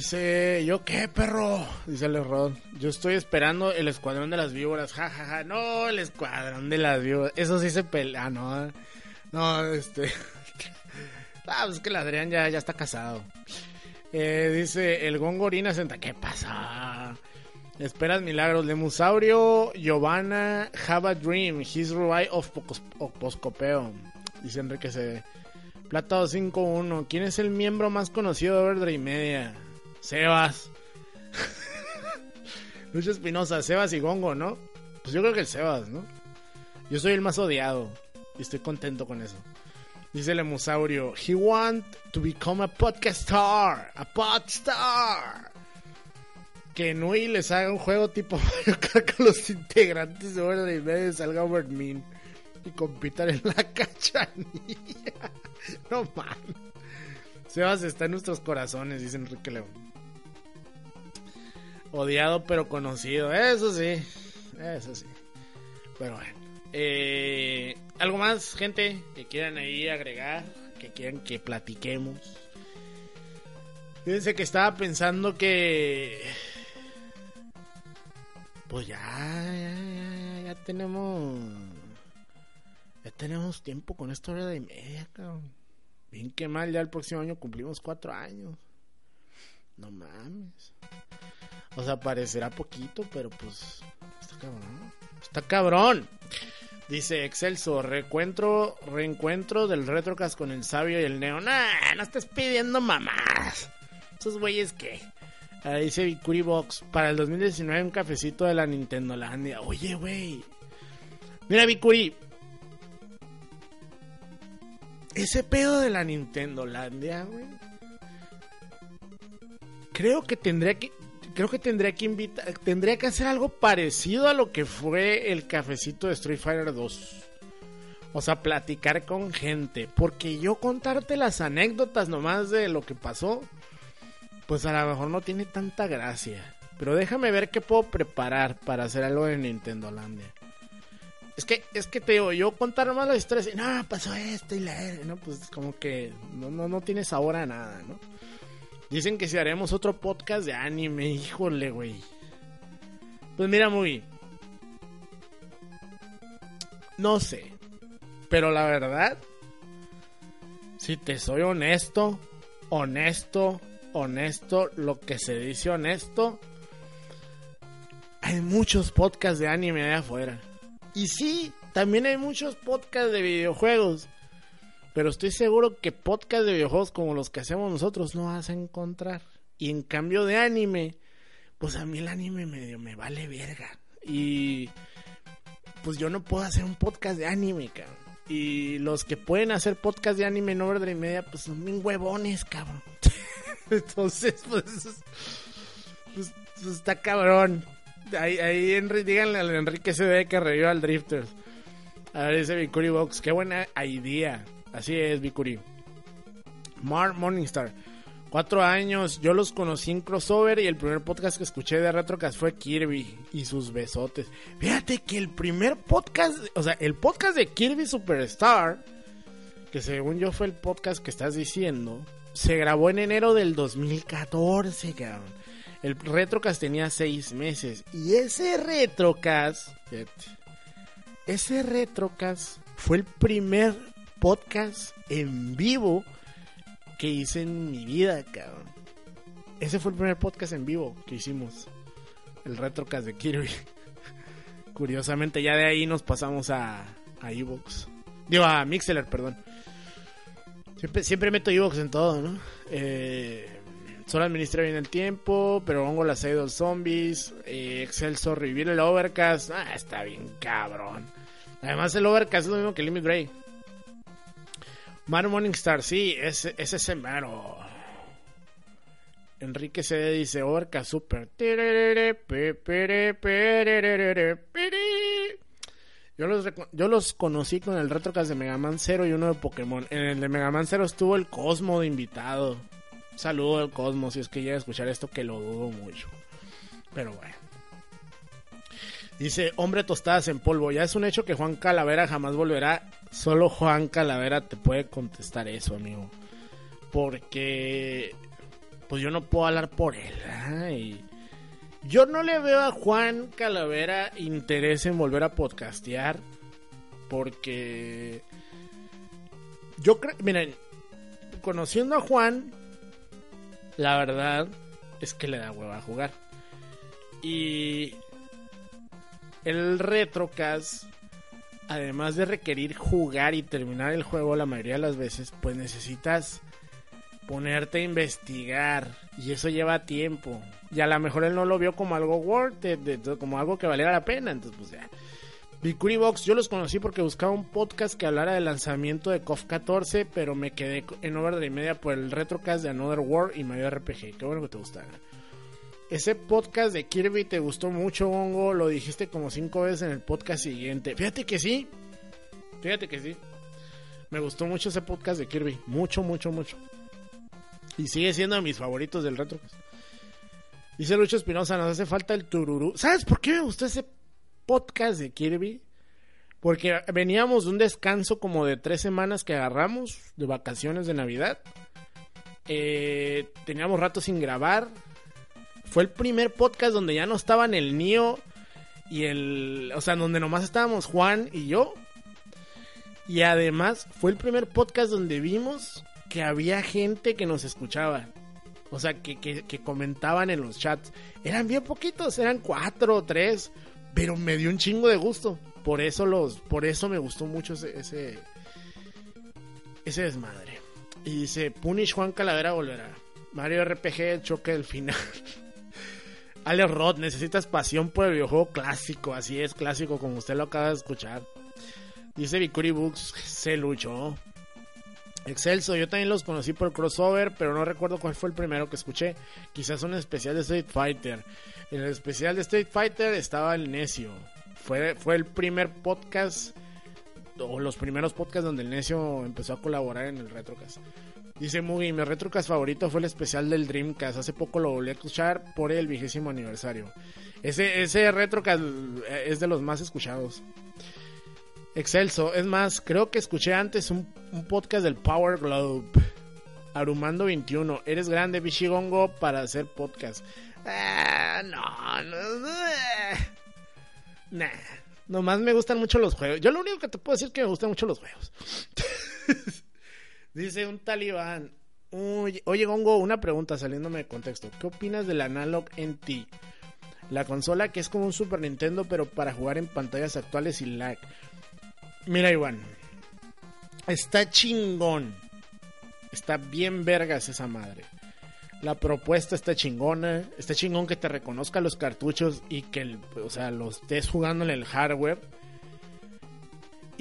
Dice, ¿yo qué, perro? Dice el Rod. Yo estoy esperando el escuadrón de las víboras. Ja, ja, ja. No, el escuadrón de las víboras. Eso sí se pelea. Ah, no. No, este. ah, pues es que el Adrián ya, ya está casado. Eh, dice, el Gongorina senta. ¿Qué pasa? Esperas milagros. Lemusaurio, Giovanna, Have a Dream. His right of Poscopeo. Dice Enrique C. Plata 5-1. ¿Quién es el miembro más conocido de Overdrive Media? Sebas. Lucho Espinosa, Sebas y Gongo, ¿no? Pues yo creo que el Sebas, ¿no? Yo soy el más odiado y estoy contento con eso. Dice el he want to become a podcast star, a podstar. Que Nui les haga un juego tipo Mario Kart con los integrantes de Orden y medio salga Overmin y compitan en la cachanilla. No mames. Sebas está en nuestros corazones, dice Enrique León. Odiado pero conocido. Eso sí. Eso sí. Pero bueno. Eh, ¿Algo más, gente, que quieran ahí agregar? Que quieran que platiquemos. Fíjense que estaba pensando que... Pues ya, ya, ya, ya tenemos... Ya tenemos tiempo con esta hora de media, cabrón. Bien que mal, ya el próximo año cumplimos cuatro años. No mames. O sea, parecerá poquito, pero pues está cabrón. Está cabrón. Dice Excelso, reencuentro, reencuentro del Retrocast con el sabio y el neo. Nah, no estés pidiendo mamás. Esos güeyes que. Ahí dice Vicuri Box. Para el 2019 un cafecito de la Nintendo Landia. Oye, güey. Mira, Vicuri. Ese pedo de la Nintendo Landia, güey. Creo que tendría que creo que tendría que invitar, tendría que hacer algo parecido a lo que fue el cafecito de Street Fighter 2. O sea, platicar con gente. Porque yo contarte las anécdotas nomás de lo que pasó, pues a lo mejor no tiene tanta gracia. Pero déjame ver qué puedo preparar para hacer algo en Nintendo Landia. Es que, es que te digo, yo contar nomás la historia y no, pasó esto y la no, pues como que no, no, no tiene sabor a nada, ¿no? Dicen que si haremos otro podcast de anime, híjole, güey. Pues mira, muy. No sé. Pero la verdad, si te soy honesto, honesto, honesto, lo que se dice honesto, hay muchos podcasts de anime allá afuera. Y sí, también hay muchos podcasts de videojuegos. Pero estoy seguro que podcast de videojuegos como los que hacemos nosotros no vas a encontrar. Y en cambio de anime, pues a mí el anime medio me vale verga. Y pues yo no puedo hacer un podcast de anime, cabrón. Y los que pueden hacer podcast de anime en Overdrive Media, pues son bien huevones, cabrón. Entonces, pues, pues, pues, está cabrón. Ahí, ahí díganle al Enrique CD que reviva al Drifters. A ver, ese Vicuri Box, qué buena idea. Así es, Vicuri. Mark Morningstar. Cuatro años, yo los conocí en crossover y el primer podcast que escuché de Retrocast fue Kirby y sus besotes. Fíjate que el primer podcast, o sea, el podcast de Kirby Superstar, que según yo fue el podcast que estás diciendo, se grabó en enero del 2014, cabrón. El Retrocast tenía seis meses y ese Retrocast, ese Retrocast fue el primer podcast en vivo que hice en mi vida, cabrón. Ese fue el primer podcast en vivo que hicimos. El Retrocast de Kirby. Curiosamente, ya de ahí nos pasamos a, a Evox. Digo, a Mixeler, perdón. Siempre, siempre meto Evox en todo, ¿no? Eh, solo administré bien el tiempo, pero pongo las Idol Zombies, eh, Excelso, revivir el Overcast. Ah, está bien cabrón. Además, el Overcast es lo mismo que Limit Break. Mar Morningstar, sí, ese, ese es el mero. Enrique se dice Orca Super. Yo los, yo los conocí con el Retrocast de Mega Man 0 y uno de Pokémon. En el de Mega Man 0 estuvo el Cosmo de invitado. saludo al Cosmo si es que llega a escuchar esto, que lo dudo mucho. Pero bueno. Dice, hombre tostadas en polvo. Ya es un hecho que Juan Calavera jamás volverá. Solo Juan Calavera te puede contestar eso, amigo. Porque, pues yo no puedo hablar por él. ¿ah? Y yo no le veo a Juan Calavera interés en volver a podcastear. Porque yo creo, miren, conociendo a Juan, la verdad es que le da hueva a jugar. Y el retrocast, además de requerir jugar y terminar el juego la mayoría de las veces, pues necesitas ponerte a investigar y eso lleva tiempo. Y a lo mejor él no lo vio como algo worth it, como algo que valiera la pena, entonces pues ya. Box, yo los conocí porque buscaba un podcast que hablara del lanzamiento de KOF 14, pero me quedé en over de media por el retrocast de Another War y Mario RPG. Qué bueno que te gustara. Ese podcast de Kirby te gustó mucho, Hongo. Lo dijiste como cinco veces en el podcast siguiente. Fíjate que sí. Fíjate que sí. Me gustó mucho ese podcast de Kirby. Mucho, mucho, mucho. Y sigue siendo de mis favoritos del retrocast. Dice Lucho Espinosa, nos hace falta el tururú. ¿Sabes por qué me gustó ese podcast de Kirby? Porque veníamos de un descanso como de tres semanas que agarramos de vacaciones de Navidad. Eh, teníamos rato sin grabar. Fue el primer podcast donde ya no estaban el Nio y el. O sea, donde nomás estábamos Juan y yo. Y además fue el primer podcast donde vimos que había gente que nos escuchaba. O sea, que, que, comentaban en los chats. Eran bien poquitos, eran cuatro o tres. Pero me dio un chingo de gusto. Por eso los. Por eso me gustó mucho ese. Ese, ese desmadre. Y dice, Punish Juan Calavera volverá. Mario RPG, choque del final. Alex Roth, necesitas pasión por el videojuego clásico. Así es, clásico, como usted lo acaba de escuchar. Dice Vicuri Books, se luchó. Excelso, yo también los conocí por crossover, pero no recuerdo cuál fue el primero que escuché. Quizás un especial de Street Fighter. En el especial de Street Fighter estaba el Necio. Fue, fue el primer podcast, o los primeros podcasts donde el Necio empezó a colaborar en el Retrocast. Dice Mugi, mi retrocast favorito fue el especial del Dreamcast. Hace poco lo volví a escuchar por el vigésimo aniversario. Ese, ese retrocast es de los más escuchados. Excelso. Es más, creo que escuché antes un, podcast del Power Globe. Arumando 21. Eres grande, Bichigongo, para hacer podcast. Ah, no, no, no. Nah. Nomás me gustan mucho los juegos. Yo lo único que te puedo decir es que me gustan mucho los juegos. Dice un talibán. Oye, Gongo, una pregunta saliéndome de contexto. ¿Qué opinas del Analog NT? La consola que es como un Super Nintendo, pero para jugar en pantallas actuales y lag. Mira, Iván. Está chingón. Está bien vergas esa madre. La propuesta está chingona. Está chingón que te reconozca los cartuchos y que, o sea, los estés jugando en el hardware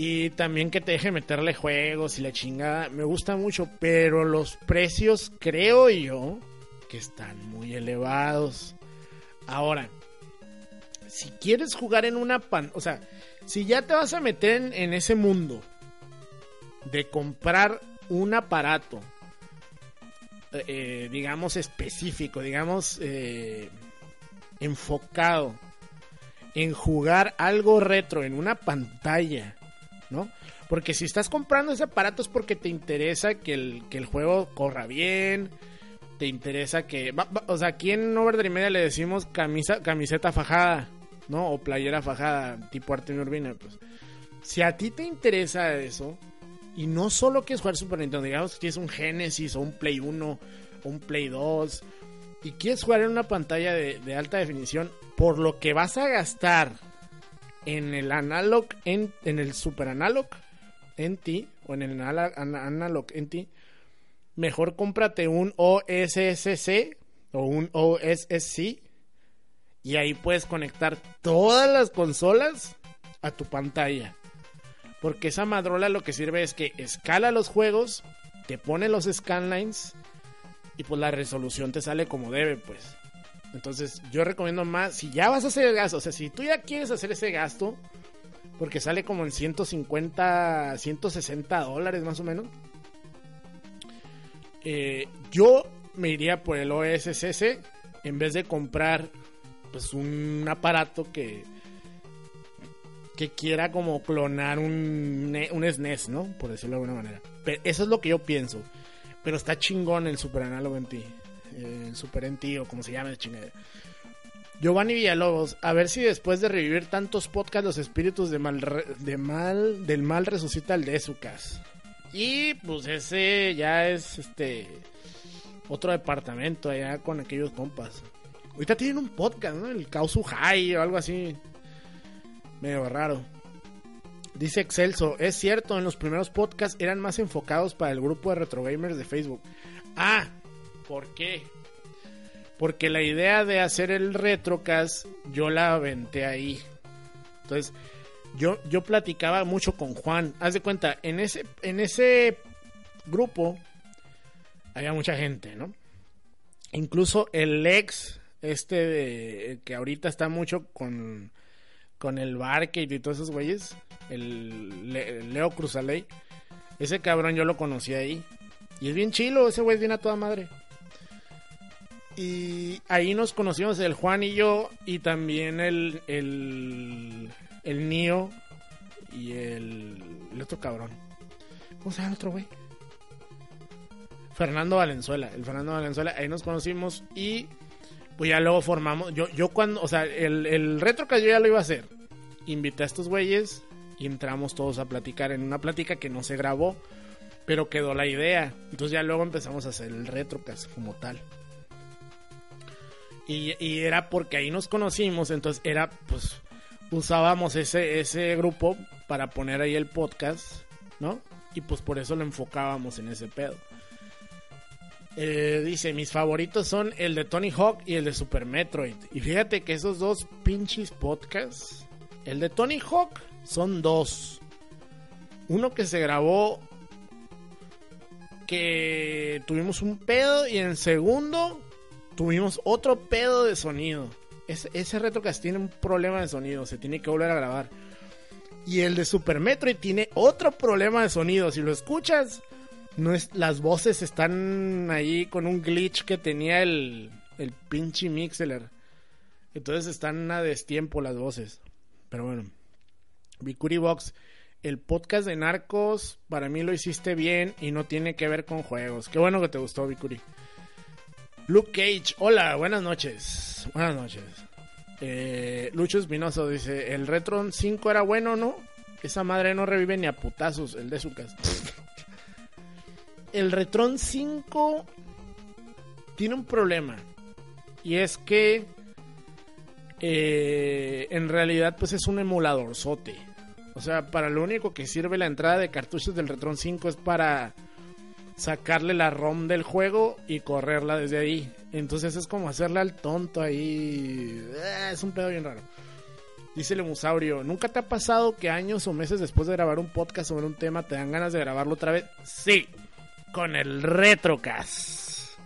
y también que te deje meterle juegos y la chingada. Me gusta mucho, pero los precios creo yo que están muy elevados. Ahora, si quieres jugar en una pan, o sea, si ya te vas a meter en, ese mundo de comprar un aparato, eh, eh, digamos específico, digamos eh, enfocado en jugar algo retro en una pantalla ¿no? Porque si estás comprando ese aparato es porque te interesa que el, que el juego corra bien, te interesa que... o sea, aquí en Overdrive Media le decimos camisa, camiseta fajada, ¿no? O playera fajada, tipo arte urbina, pues. Si a ti te interesa eso, y no solo quieres jugar Super Nintendo, digamos que tienes un Genesis o un Play 1 o un Play 2, y quieres jugar en una pantalla de, de alta definición, por lo que vas a gastar en el analog, en, en el super analog NT o en el analog NT, mejor cómprate un OSSC o un OSSC y ahí puedes conectar todas las consolas a tu pantalla. Porque esa madrola lo que sirve es que escala los juegos, te pone los scanlines y pues la resolución te sale como debe, pues. Entonces, yo recomiendo más, si ya vas a hacer el gasto, o sea, si tú ya quieres hacer ese gasto, porque sale como en 150, 160 dólares más o menos, eh, yo me iría por el OSSC en vez de comprar pues un aparato que que quiera como clonar un, un SNES, ¿no? Por decirlo de alguna manera. Pero eso es lo que yo pienso. Pero está chingón el Super Análogo en ti. Eh, El Super en ti o como se llame, chingadera. Giovanni Villalobos, a ver si después de revivir tantos podcasts los espíritus de mal, de mal del mal resucita el de Ezucas. Y pues ese ya es este otro departamento allá con aquellos compas. Ahorita tienen un podcast, ¿no? El Causu High o algo así. Medio raro. Dice Excelso, es cierto, en los primeros podcasts eran más enfocados para el grupo de retrogamers de Facebook. Ah, ¿por qué? Porque la idea de hacer el retrocast yo la aventé ahí. Entonces, yo, yo platicaba mucho con Juan. Haz de cuenta, en ese, en ese grupo había mucha gente, ¿no? Incluso el ex, este de, que ahorita está mucho con, con el Barcade y todos esos güeyes, el Le- Leo Cruzaley, ese cabrón yo lo conocí ahí. Y es bien chilo, ese güey es bien a toda madre. Y ahí nos conocimos el Juan y yo, y también el, el, el Nio y el, otro cabrón. ¿Cómo se llama el otro güey? Fernando Valenzuela. El Fernando Valenzuela, ahí nos conocimos y pues ya luego formamos. Yo, yo cuando, o sea, el, el retro que yo ya lo iba a hacer. Invité a estos güeyes y entramos todos a platicar en una plática que no se grabó, pero quedó la idea. Entonces ya luego empezamos a hacer el retrocast como tal. Y, era porque ahí nos conocimos, entonces era pues usábamos ese, ese grupo para poner ahí el podcast, ¿no? Y pues por eso lo enfocábamos en ese pedo. Eh, dice, mis favoritos son el de Tony Hawk y el de Super Metroid. Y fíjate que esos dos pinches podcasts, el de Tony Hawk son dos. Uno que se grabó que tuvimos un pedo y en segundo tuvimos otro pedo de sonido. Ese, ese retrocast tiene un problema de sonido, se tiene que volver a grabar. Y el de Super Metroid tiene otro problema de sonido. Si lo escuchas, no es, las voces están ahí con un glitch que tenía el, el pinche Mixler. Entonces están a destiempo las voces. Pero bueno. Vicuri Box, el podcast de Narcos, para mí lo hiciste bien y no tiene que ver con juegos. Qué bueno que te gustó, Vicuri. Luke Cage, hola, buenas noches. Buenas noches. Eh, Lucho Espinoso dice: El Retron 5 era bueno, ¿no? Esa madre no revive ni a putazos, el de su casa. el Retron 5 tiene un problema. Y es que eh, en realidad pues es un emulador sote. O sea, para lo único que sirve la entrada de cartuchos del Retron 5 es para sacarle la ROM del juego y correrla desde ahí. Entonces es como hacerle al tonto ahí. Eh, Es un pedo bien raro. Dice el Musaurio, ¿nunca te ha pasado que años o meses después de grabar un podcast sobre un tema te dan ganas de grabarlo otra vez? Sí, con el Retrocast.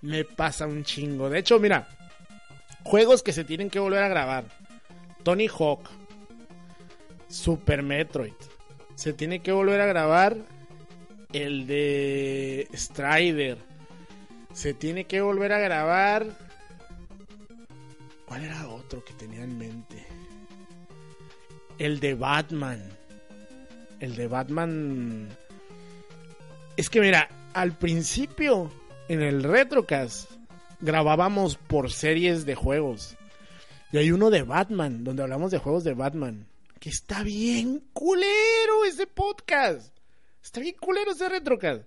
Me pasa un chingo. De hecho, mira, juegos que se tienen que volver a grabar. Tony Hawk. Super Metroid. Se tiene que volver a grabar el de Strider. Se tiene que volver a grabar. ¿Cuál era otro que tenía en mente? El de Batman. El de Batman. Es que mira, al principio en el Retrocast grabábamos por series de juegos. Y hay uno de Batman, donde hablamos de juegos de Batman. Que está bien culero ese podcast. Está bien culero ese Retrocast.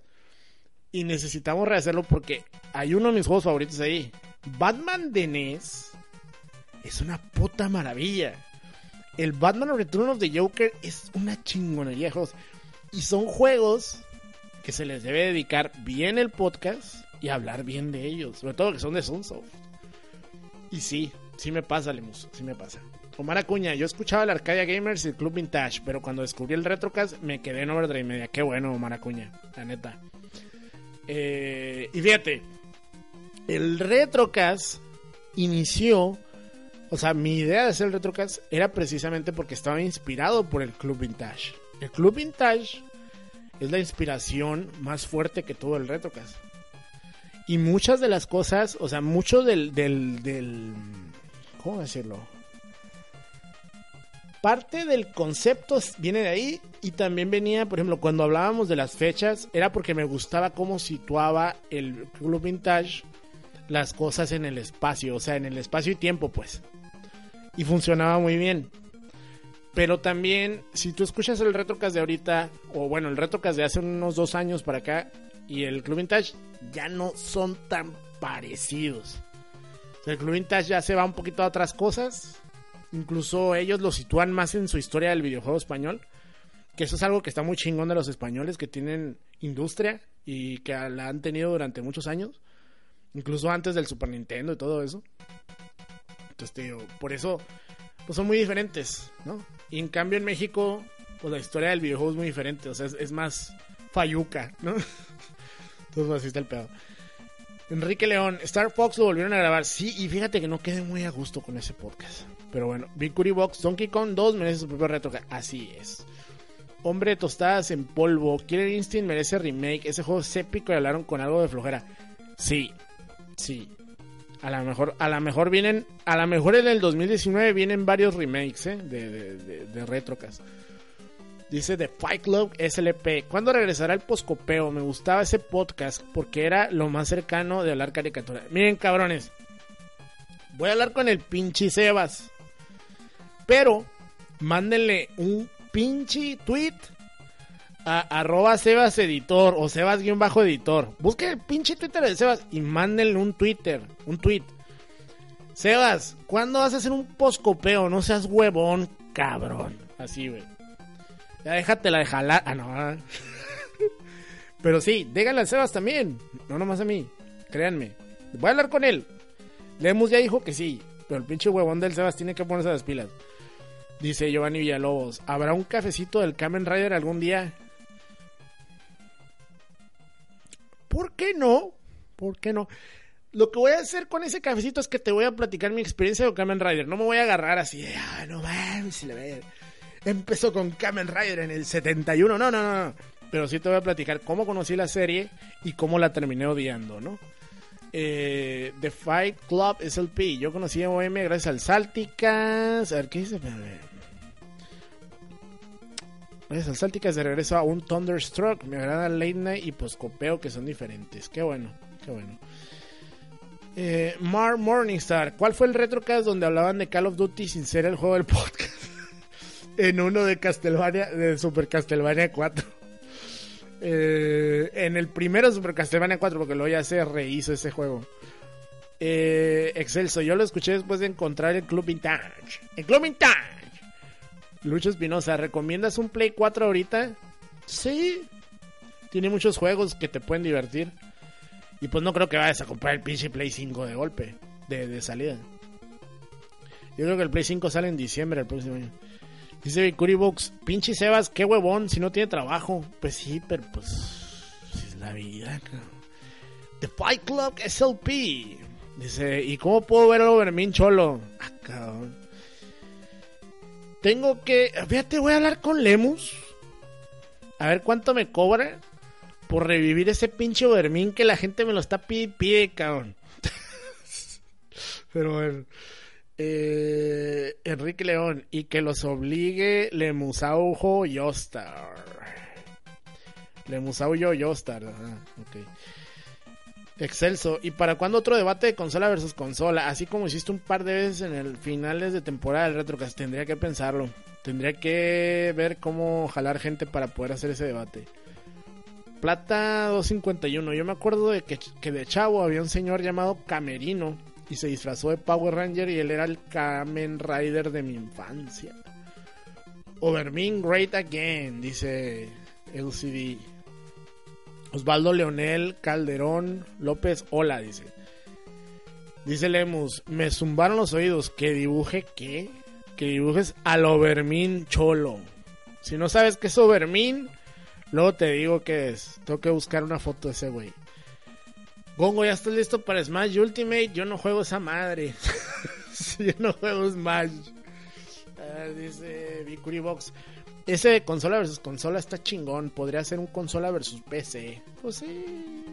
Y necesitamos rehacerlo porque hay uno de mis juegos favoritos ahí. Batman de NES es una puta maravilla. El Batman Return of the Joker es una chingonería de juegos. Y son juegos que se les debe dedicar bien el podcast y hablar bien de ellos. Sobre todo que son de Sunsoft. Y sí, sí me pasa, Lemus. Sí me pasa. Omar Acuña, yo escuchaba el Arcadia Gamers y el Club Vintage, pero cuando descubrí el Retrocast me quedé en Overdrive Media. Qué bueno, Omar Acuña, la neta. Eh, y fíjate, el Retrocast inició, o sea, mi idea de hacer el Retrocast era precisamente porque estaba inspirado por el Club Vintage. El Club Vintage es la inspiración más fuerte que tuvo el Retrocast. Y muchas de las cosas, o sea, mucho del, del, del ¿cómo decirlo? Parte del concepto viene de ahí y también venía, por ejemplo, cuando hablábamos de las fechas, era porque me gustaba cómo situaba el Club Vintage las cosas en el espacio, o sea, en el espacio y tiempo, pues. Y funcionaba muy bien. Pero también, si tú escuchas el Retrocast de ahorita, o bueno, el Retrocast de hace unos dos años para acá, y el Club Vintage, ya no son tan parecidos. el Club Vintage ya se va un poquito a otras cosas. Incluso ellos lo sitúan más en su historia del videojuego español. Que eso es algo que está muy chingón de los españoles que tienen industria y que la han tenido durante muchos años. Incluso antes del Super Nintendo y todo eso. Entonces, tío, por eso pues son muy diferentes, ¿no? Y en cambio en México, pues la historia del videojuego es muy diferente. O sea, es, más fayuca, ¿no? Entonces así está el pedo. Enrique León, Star Fox lo volvieron a grabar. Sí, y fíjate que no quedé muy a gusto con ese podcast. Pero bueno, Victory Box, Donkey Kong 2 merece su propio retro. Así es. Hombre de tostadas en polvo. Killer Instinct merece remake. Ese juego es épico y hablaron con algo de flojera. Sí, sí. A lo mejor, a lo mejor vienen, a lo mejor en el 2019 vienen varios remakes ¿eh? de, de, de, Retrocast. Dice The Fight Club SLP. ¿Cuándo regresará el poscopeo? Me gustaba ese podcast porque era lo más cercano de hablar caricatura. Miren, cabrones. Voy a hablar con el pinche Sebas. Pero, mándenle un pinche tweet a arroba Sebas Editor o Sebas-Editor. Busque el pinche Twitter de Sebas y mándenle un Twitter, un tweet. Sebas, ¿cuándo vas a hacer un poscopeo? No seas huevón, cabrón. Así, güey. Ya déjate la de jalar. Ah, no. Pero sí, díganle a Sebas también. No nomás a mí. Créanme. Voy a hablar con él. Lemus ya dijo que sí. Pero el pinche huevón del Sebas tiene que ponerse las pilas. Dice Giovanni Villalobos. ¿Habrá un cafecito del Kamen Rider algún día? ¿Por qué no? ¿Por qué no? Lo que voy a hacer con ese cafecito es que te voy a platicar mi experiencia con Kamen Rider. No me voy a agarrar así ah, no mames, le Empezó con Kamen Rider en el 71. No, no, no. Pero sí te voy a platicar cómo conocí la serie y cómo la terminé odiando, ¿no? Eh, The Fight Club SLP. Yo conocí a OM gracias al Salticas. A ver, ¿qué dice? Gracias al Salticas de regreso a un Thunderstruck. Me agrada Late Night y Poscopeo que son diferentes. Qué bueno, qué bueno. Eh, Mar Morningstar. ¿Cuál fue el retrocast donde hablaban de Call of Duty sin ser el juego del podcast? en uno de Castlevania, de Super Castlevania 4. Eh, en el primero Super Castlevania 4, porque luego ya se rehizo ese juego. Eh, excelso, yo lo escuché después de encontrar el Club Vintage. El Club Vintage. Lucho Espinosa, ¿recomiendas un Play 4 ahorita? Sí. Tiene muchos juegos que te pueden divertir. Y pues no creo que vayas a comprar el pinche Play 5 de golpe, de, de salida. Yo creo que el Play 5 sale en diciembre el próximo año. Dice Box, pinche Sebas, qué huevón, si no tiene trabajo. Pues sí, pero pues. es la vida, The Fight Club SLP. Dice, ¿y cómo puedo ver a Overmin Cholo? Ah, cabrón. Tengo que. Fíjate, voy a hablar con Lemus. A ver cuánto me cobra por revivir ese pinche Overmin que la gente me lo está pide, pide cabrón. pero bueno. Eh, Enrique León y que los obligue Lemusaujo Yostar. Lemusaujo Yostar. Ok. Excelso. ¿Y para cuándo otro debate de consola versus consola? Así como hiciste un par de veces en el finales de temporada del Retrocast. Tendría que pensarlo. Tendría que ver cómo jalar gente para poder hacer ese debate. Plata 251. Yo me acuerdo de que, que de chavo había un señor llamado Camerino y se disfrazó de Power Ranger y él era el Kamen Rider de mi infancia. Overmin Great Again, dice LCD. Osvaldo Leonel Calderón López, hola, dice. Dice Lemus, me zumbaron los oídos. ¿Que dibuje qué? Que dibujes al Overmin Cholo. Si no sabes qué es Overmin, luego te digo qué es. Tengo que buscar una foto de ese güey. Gongo, ¿ya estás listo para Smash Ultimate? Yo no juego esa madre. yo no juego Smash. Ah, dice Vicuri Box. Ese de consola versus consola está chingón. Podría ser un consola versus PC. Pues sí.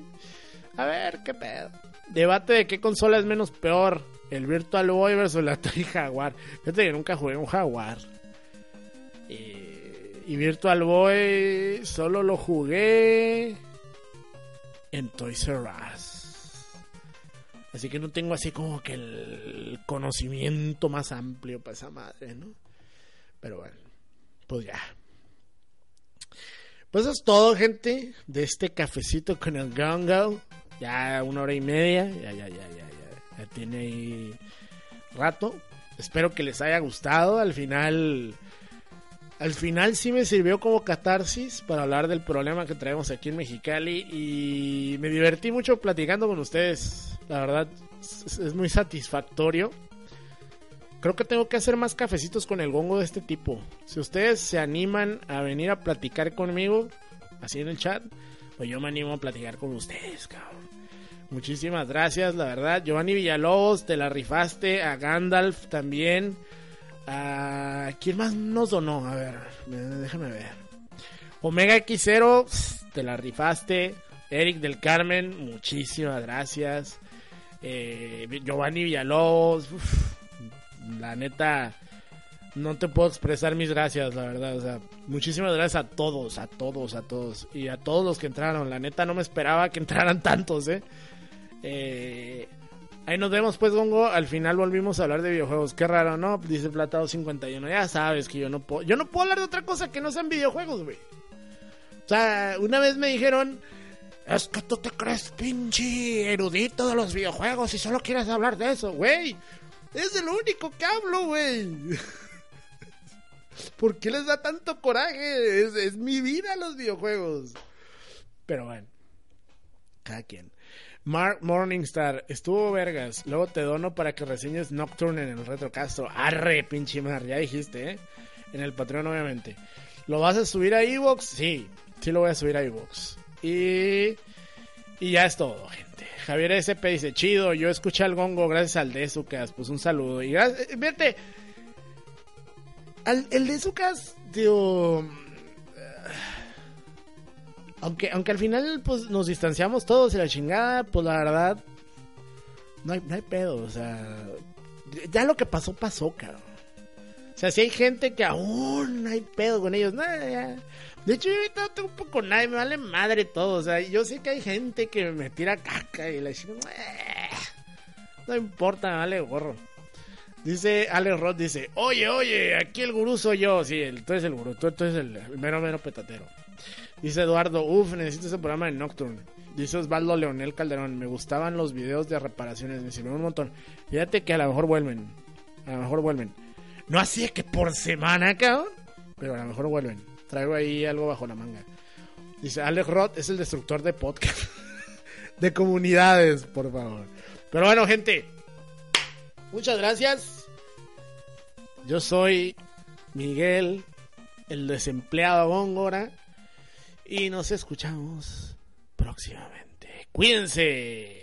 A ver, qué pedo. Debate de qué consola es menos peor. El Virtual Boy versus la Atari Jaguar. Fíjate que nunca jugué un Jaguar. Y, y Virtual Boy solo lo jugué en Toys R Us. Así que no tengo así como que el conocimiento más amplio para esa madre, ¿no? Pero bueno, pues ya. Pues eso es todo, gente, de este cafecito con el Gongo. Ya una hora y media, ya, ya, ya, ya, ya, ya tiene ahí rato. Espero que les haya gustado. Al final, al final sí me sirvió como catarsis para hablar del problema que traemos aquí en Mexicali y me divertí mucho platicando con ustedes. La verdad, es, muy satisfactorio. Creo que tengo que hacer más cafecitos con el gongo de este tipo. Si ustedes se animan a venir a platicar conmigo, así en el chat, pues yo me animo a platicar con ustedes, cabrón. Muchísimas gracias, la verdad. Giovanni Villalobos, te la rifaste. A Gandalf también. ¿A quién más nos donó? A ver, déjame ver. Omega X0, te la rifaste. Eric del Carmen, muchísimas gracias. Eh, Giovanni Villalobos, la neta, no te puedo expresar mis gracias, la verdad. O sea, muchísimas gracias a todos, a todos, a todos. Y a todos los que entraron. La neta, no me esperaba que entraran tantos, ¿eh? eh ahí nos vemos, pues, Gongo. Al final volvimos a hablar de videojuegos. Qué raro, ¿no? Dice Platado 51. Ya sabes que yo no puedo. Yo no puedo hablar de otra cosa que no sean videojuegos, güey. O sea, una vez me dijeron. Es que tú te crees pinche erudito de los videojuegos y solo quieres hablar de eso, güey. Es de lo único que hablo, güey. ¿Por qué les da tanto coraje? Es, es, mi vida los videojuegos. Pero bueno, cada quien. Mark Morningstar, estuvo vergas. Luego te dono para que reseñes Nocturne en el Retrocastro. Arre, pinche mar, ya dijiste, ¿eh? En el Patreon, obviamente. ¿Lo vas a subir a Evox? Sí, sí lo voy a subir a Evox. Y. Y ya es todo, gente. Javier SP dice, chido, yo escuché al gongo gracias al de Zucas. Pues un saludo. Y gracias, eh, vete. Al, el de Zucas, tío. Aunque, aunque al final pues nos distanciamos todos y la chingada, pues la verdad. No hay, no hay pedo, o sea. Ya lo que pasó, pasó, cabrón. O sea, si hay gente que aún no hay pedo con ellos, no, ya. De hecho, yo ahorita tengo un poco nadie, me vale madre todo. O sea, yo sé que hay gente que me tira caca y la chingo. No importa, me vale gorro. Dice Alex Roth, dice, oye, oye, aquí el gurú soy yo. Sí, el, tú eres el gurú, tú, tú eres el, el mero, mero petatero. Dice Eduardo, uff, necesito ese programa de Nocturne. Dice Osvaldo Leonel Calderón, me gustaban los videos de reparaciones, me sirvieron un montón. Fíjate que a lo mejor vuelven, a lo mejor vuelven. No así que por semana, cabrón, pero a lo mejor vuelven. Traigo ahí algo bajo la manga. Dice, Alex Roth es el destructor de podcast. de comunidades, por favor. Pero bueno, gente. Muchas gracias. Yo soy Miguel, el desempleado Góngora. Y nos escuchamos próximamente. Cuídense.